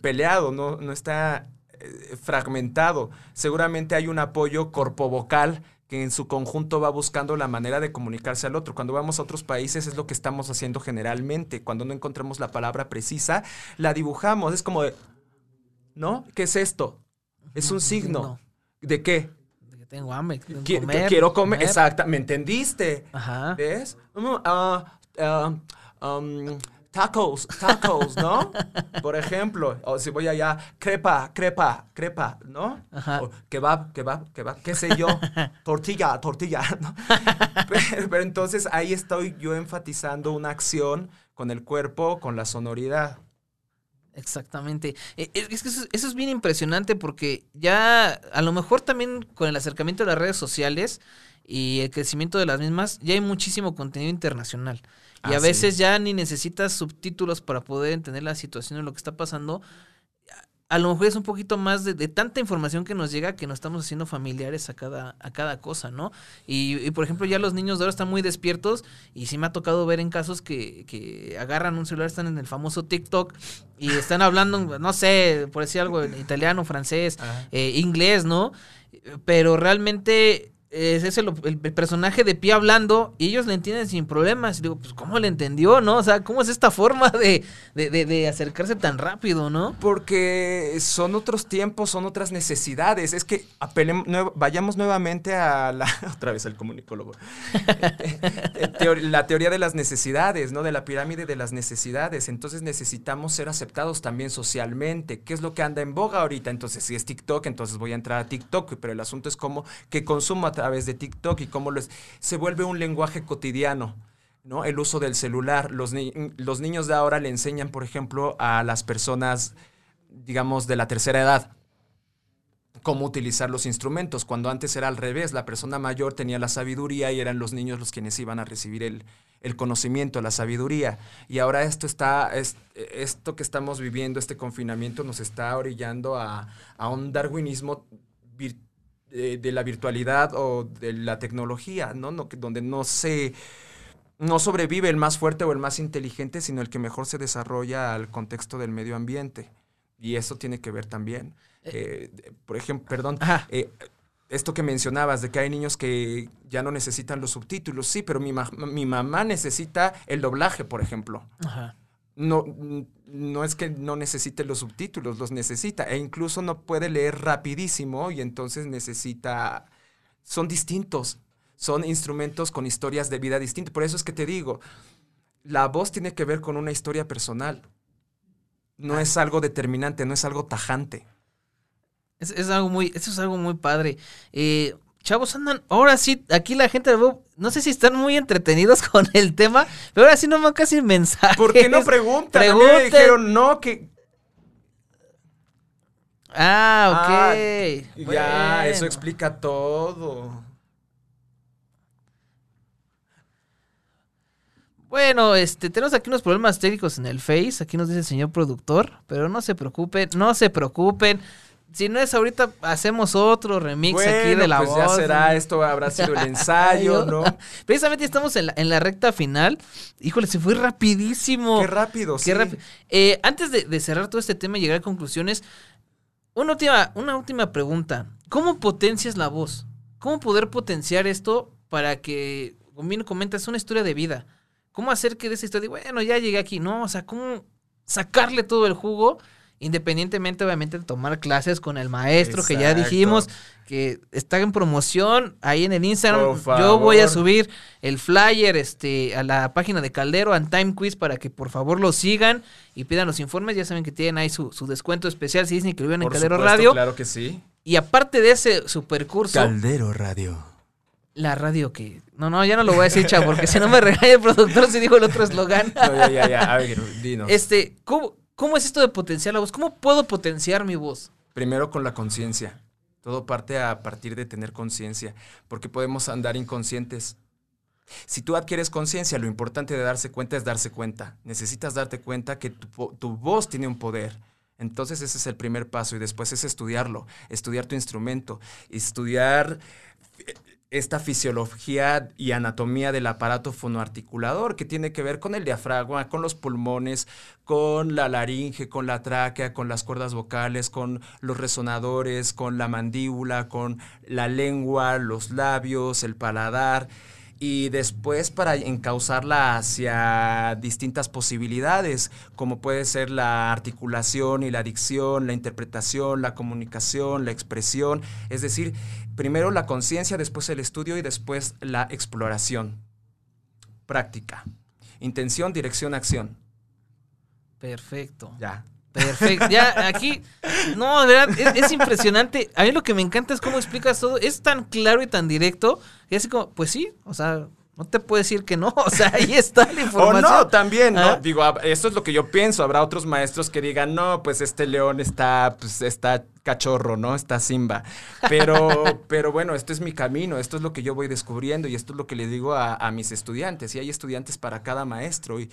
peleado, no, no está eh, fragmentado. Seguramente hay un apoyo corpovocal que en su conjunto va buscando la manera de comunicarse al otro. Cuando vamos a otros países es lo que estamos haciendo generalmente. Cuando no encontramos la palabra precisa, la dibujamos. Es como de, ¿no? ¿Qué es esto? Es un signo. ¿De qué? De que tengo hambre. quiero comer. Exacto. ¿Me entendiste? Ajá. ¿Ves? Uh, uh, um, tacos, tacos, ¿no? Por ejemplo, o si voy allá, crepa, crepa, crepa, ¿no? Ajá. O kebab, kebab, kebab, qué sé yo, tortilla, tortilla, ¿no? Pero, pero, entonces ahí estoy yo enfatizando una acción con el cuerpo, con la sonoridad. Exactamente. E, es que eso, eso es bien impresionante porque ya a lo mejor también con el acercamiento de las redes sociales y el crecimiento de las mismas, ya hay muchísimo contenido internacional. Y a veces ya ni necesitas subtítulos para poder entender la situación de lo que está pasando. A lo mejor es un poquito más de, tanta información que nos llega que nos estamos haciendo familiares a cada, a cada cosa, ¿no? Y, por ejemplo, ya los niños de ahora están muy despiertos y sí me ha tocado ver en casos que, que agarran un celular, están en el famoso TikTok y están hablando, no sé, por decir algo, en italiano, francés, eh, inglés, ¿no? Pero realmente es el, el, personaje de pie hablando y ellos le entienden sin problemas. Digo, pues, ¿cómo le entendió, no? O sea, ¿cómo es esta forma de, de, de, acercarse tan rápido, no? Porque son otros tiempos, son otras necesidades. Es que apelemos, vayamos nuevamente a la. Otra vez el comunicólogo. la teoría de las necesidades, ¿no? De la pirámide de las necesidades. Entonces necesitamos ser aceptados también socialmente. ¿Qué es lo que anda en boga ahorita? Entonces, si es TikTok, entonces voy a entrar a TikTok. Pero el asunto es cómo que consumo a través de TikTok y cómo se vuelve un lenguaje cotidiano. ¿no? El uso del celular. Los, los niños de ahora le enseñan, por ejemplo, a las personas, digamos, de la tercera edad, cómo utilizar los instrumentos, cuando antes era al revés, la persona mayor tenía la sabiduría y eran los niños los quienes iban a recibir el, el conocimiento, la sabiduría. Y ahora esto está, es, esto que estamos viviendo, este confinamiento, nos está orillando a, a un darwinismo virtual de, la virtualidad o de la tecnología, ¿no? no donde no se no sobrevive el más fuerte o el más inteligente, sino el que mejor se desarrolla al contexto del medio ambiente. Y eso tiene que ver también. Eh, eh, por ejemplo, perdón, eh, esto que mencionabas de que hay niños que ya no necesitan los subtítulos, sí, pero mi, mi mamá necesita el doblaje, por ejemplo. Ajá no, no es que no necesite los subtítulos, los necesita. E incluso no puede leer rapidísimo y entonces necesita... Son distintos. Son instrumentos con historias de vida distintas. Por eso es que te digo, la voz tiene que ver con una historia personal. No es algo determinante, no es algo tajante. Es, algo muy, eso es algo muy padre. Eh, chavos andan, ahora sí, aquí la gente, no sé si están muy entretenidos con el tema, pero ahora sí no me casi mensajes. ¿Por qué no preguntan? Pregunten. me dijeron no, que... Ah, ok. Ah, ya, eso explica todo. Bueno, este, tenemos aquí unos problemas técnicos en el Face, aquí nos dice el señor productor, pero no se preocupen, no se preocupen si no es ahorita, hacemos otro remix aquí de la pues voz. ya será, esto habrá sido el ensayo, ¿no? Precisamente estamos en la, en la, recta final. Híjole, se fue rapidísimo. Qué rápido, Qué sí. Eh, antes de, cerrar todo este tema y llegar a conclusiones, una última, una última pregunta. ¿Cómo potencias la voz? ¿Cómo poder potenciar esto para que, como bien comentas, una historia de vida? ¿Cómo hacer que de esa historia, bueno, ya llegué aquí, ¿no? O sea, ¿cómo sacarle todo el jugo? Independientemente, obviamente, de tomar clases con el maestro, que ya dijimos que está en promoción ahí en el Instagram. Yo voy a subir el flyer este, a la página de Caldero, en Time Quiz, para que por favor lo sigan y pidan los informes. Ya saben que tienen ahí su, descuento especial si dicen que lo viven en Caldero Radio. Claro que sí. Y aparte de ese supercurso. Caldero Radio. La radio que. No, no, ya no lo voy a decir, chavo, porque si no me regaña el productor si dijo el otro eslogan. No, ya, ya, ya. A ver, dinos. Este, ¿cómo, ¿Cómo es esto de potenciar la voz? ¿Cómo puedo potenciar mi voz? Primero con la conciencia. Todo parte a partir de tener conciencia, porque podemos andar inconscientes. Si tú adquieres conciencia, lo importante de darse cuenta es darse cuenta. Necesitas darte cuenta que tu, tu, voz tiene un poder. Entonces ese es el primer paso y después es estudiarlo, estudiar tu instrumento, estudiar esta fisiología y anatomía del aparato fonoarticulador que tiene que ver con el diafragma, con los pulmones, con la laringe, con la tráquea, con las cuerdas vocales, con los resonadores, con la mandíbula, con la lengua, los labios, el paladar y después para encauzarla hacia distintas posibilidades, como puede ser la articulación y la dicción, la interpretación, la comunicación, la expresión, es decir, primero la conciencia, después el estudio y después la exploración. Práctica. Intención, dirección, acción. Perfecto. Ya. Perfecto. Ya, aquí, no, de verdad, es, impresionante. A mí lo que me encanta es cómo explicas todo. Es tan claro y tan directo. Y así como, pues sí, o sea, no te puedo decir que no, o sea, ahí está la información. O no, también, ¿no? ¿Ah? Digo, esto es lo que yo pienso. Habrá otros maestros que digan, no, pues este león está, pues está cachorro, ¿no? Está Simba. Pero, pero bueno, esto es mi camino, esto es lo que yo voy descubriendo y esto es lo que le digo a, a mis estudiantes. Y hay estudiantes para cada maestro y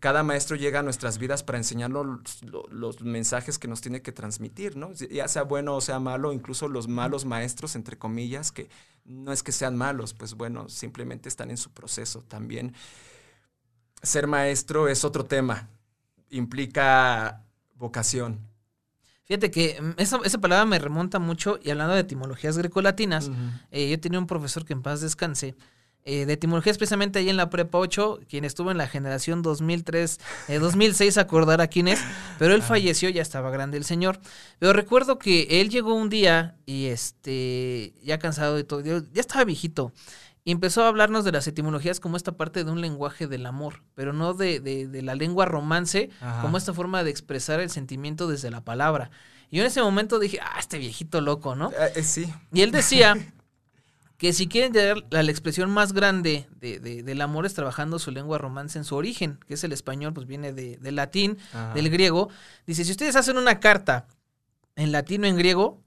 cada maestro llega a nuestras vidas para enseñarnos los, mensajes que nos tiene que transmitir, ¿no? Ya sea bueno o sea malo, incluso los malos maestros, entre comillas, que no es que sean malos, pues bueno, simplemente están en su proceso también. Ser maestro es otro tema, implica vocación. Fíjate que mm, esa, esa palabra me remonta mucho y hablando de etimologías grecolatinas, eh, yo tenía un profesor que en paz descanse, eh, de etimología, especialmente ahí en la Prepa 8, quien estuvo en la generación 2003, 2006, eh, acordará quién es, pero él falleció, ya estaba grande el señor. Pero recuerdo que él llegó un día y este, ya cansado de todo, ya estaba viejito, y empezó a hablarnos de las etimologías como esta parte de un lenguaje del amor, pero no de, de, la lengua romance, como esta forma de expresar el sentimiento desde la palabra. Y yo en ese momento dije, ah, este viejito loco, ¿no? Eh, sí. Y él decía que si quieren llegar a la expresión más grande de, del amor es trabajando su lengua romance en su origen, que es el español, pues viene de, del latín, del griego. Dice, si ustedes hacen una carta en latín o en griego,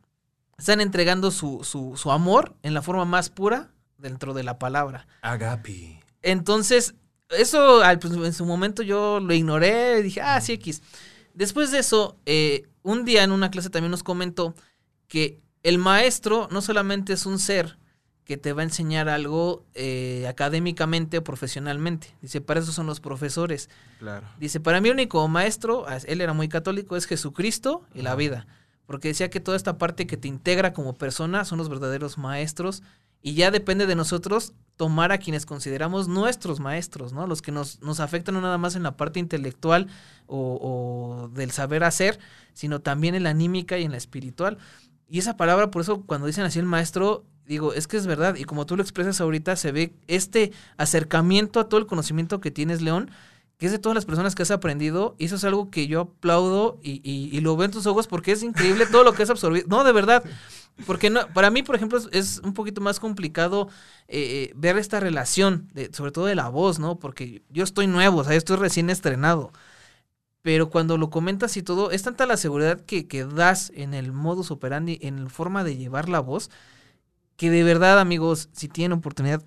están entregando su, su, su amor en la forma más pura dentro de la palabra. Agapi. Entonces, eso pues, en su momento yo lo ignoré, dije, ah, sí, X. Después de eso, eh, un día en una clase también nos comentó que el maestro no solamente es un ser, que te va a enseñar algo eh, académicamente o profesionalmente. Dice, para eso son los profesores. Claro. Dice, para mí único maestro, él era muy católico, es Jesucristo y la vida. Porque decía que toda esta parte que te integra como persona son los verdaderos maestros y ya depende de nosotros tomar a quienes consideramos nuestros maestros, ¿no? Los que nos, nos afectan no nada más en la parte intelectual o, o del saber hacer, sino también en la anímica y en la espiritual. Y esa palabra, por eso cuando dicen así el maestro, digo, es que es verdad, y como tú lo expresas ahorita, se ve este acercamiento a todo el conocimiento que tienes, León, que es de todas las personas que has aprendido, y eso es algo que yo aplaudo y, y, lo veo en tus ojos porque es increíble todo lo que has absorbido. No, de verdad. Porque no, para mí, por ejemplo, es, un poquito más complicado eh, eh, ver esta relación, sobre todo de la voz, ¿no? Porque yo estoy nuevo, o sea, estoy recién estrenado. Pero cuando lo comentas y todo, es tanta la seguridad que, que das en el modus operandi, en la forma de llevar la voz, que de verdad, amigos, si tienen oportunidad,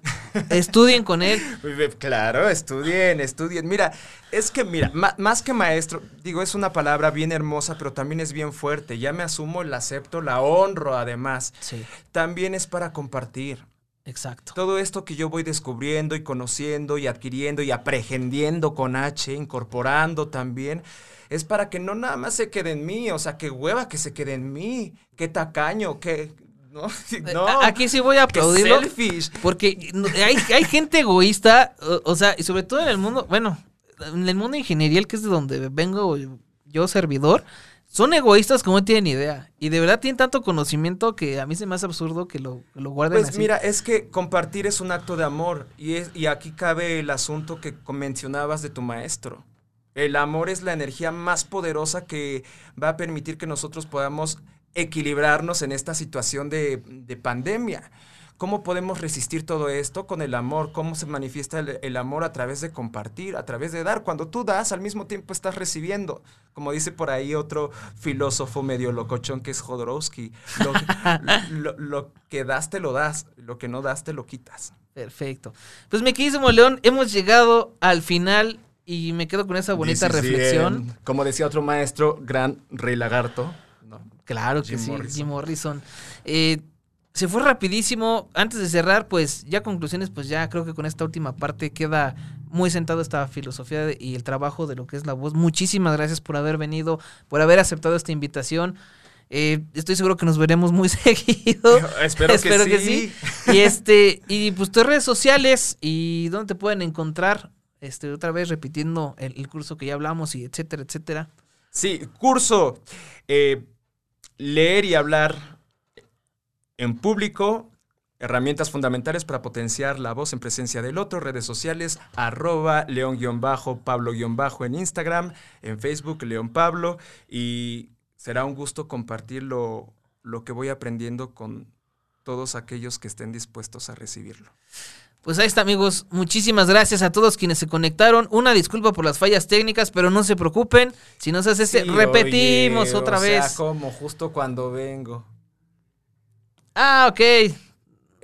estudien con él. Claro, estudien, estudien. Mira, es que, mira, más que maestro, digo, es una palabra bien hermosa, pero también es bien fuerte. Ya me asumo, la acepto, la honro además. Sí. También es para compartir. Exacto. Todo esto que yo voy descubriendo y conociendo y adquiriendo y aprehendiendo con H, incorporando también, es para que no nada más se quede en mí, o sea, qué hueva que se quede en mí, qué tacaño, qué, No, Aquí sí voy a aplaudirlo. Porque hay, hay gente egoísta, o, sea, y sobre todo en el mundo, bueno, en el mundo ingeniería, que es de donde vengo yo servidor, son egoístas como no tienen idea. Y de verdad tienen tanto conocimiento que a mí se me hace absurdo que lo, lo guarden Pues mira, es que compartir es un acto de amor. Y, es, y aquí cabe el asunto que mencionabas de tu maestro. El amor es la energía más poderosa que va a permitir que nosotros podamos equilibrarnos en esta situación de, pandemia. ¿Cómo podemos resistir todo esto con el amor? ¿Cómo se manifiesta el, el amor a través de compartir, a través de dar? Cuando tú das, al mismo tiempo estás recibiendo. Como dice por ahí otro filósofo medio locochón que es Jodorowsky. Lo, lo- lo que das, te lo das. Lo que no das, te lo quitas. Perfecto. Pues mi queridísimo León, hemos llegado al final y me quedo con esa bonita reflexión. end. Como decía otro maestro, gran rey lagarto. Claro que Jim sí, Morrison. Jim Morrison. Eh, se fue rapidísimo. Antes de cerrar, pues ya conclusiones, pues ya creo que con esta última parte queda muy sentado esta filosofía de- y el trabajo de lo que es la voz. Muchísimas gracias por haber venido, por haber aceptado esta invitación. Eh, estoy seguro que nos veremos muy seguido. Espero, Espero que, que sí. Y este, y pues tus redes sociales y dónde te pueden encontrar. Este, otra vez repitiendo el, el curso que ya hablamos y etcétera, etcétera. Sí, curso. eh, leer y hablar en público. Herramientas fundamentales para potenciar la voz en presencia del otro. Redes sociales, arroba león-pablo- en Instagram, en Facebook, León Pablo. Y será un gusto compartir lo, lo que voy aprendiendo con todos aquellos que estén dispuestos a recibirlo. Pues ahí está, amigos. Muchísimas gracias a todos quienes se conectaron. Una disculpa por las fallas técnicas, pero no se preocupen. Si nos hace este, Sí, repetimos oye, otra o sea, vez. como justo cuando vengo. Ah, ok.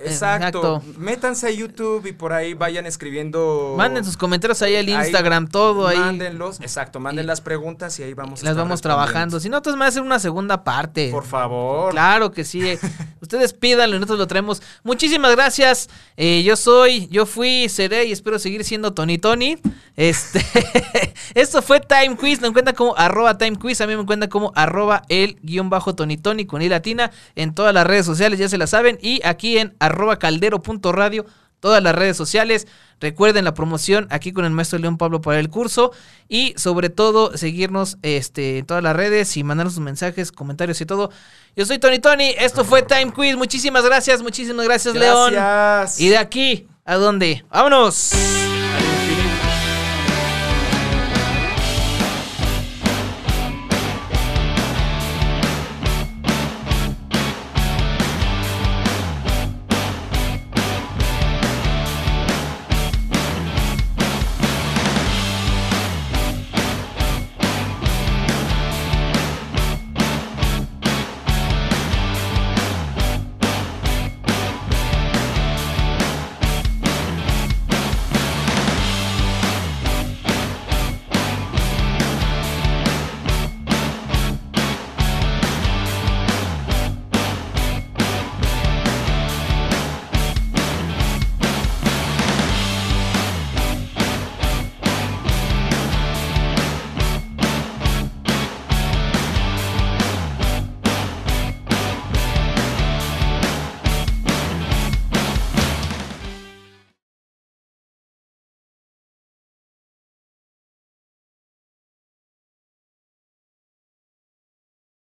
Exacto. Exacto. Métanse a YouTube y por ahí vayan escribiendo. Manden sus comentarios ahí al Ahí, Instagram, todo ahí. Mándenlos, exacto, manden Y- las preguntas y ahí vamos a Las vamos trabajando. Si no, entonces me va a hacer una segunda parte. Por favor. Claro que sí. Ustedes pídanlo y nosotros lo traemos. Muchísimas gracias. Eh, yo soy, yo fui, seré y espero seguir siendo Tony Tony. Este, esto fue Time Quiz. Lo encuentran como arroba Time Quiz. A mí me encuentran como arroba el guion bajo Tony Tony con I latina en todas las redes sociales, ya se la saben. Y aquí en arroba caldero.radio, todas las redes sociales. Recuerden la promoción aquí con el maestro León Pablo para el curso. Y sobre todo, seguirnos este, en todas las redes y mandarnos sus mensajes, comentarios y todo. Yo soy Tony Tony. Esto fue Time Quiz. Muchísimas gracias, muchísimas gracias, León. Gracias. Y de aquí, ¿a dónde? ¡Vámonos!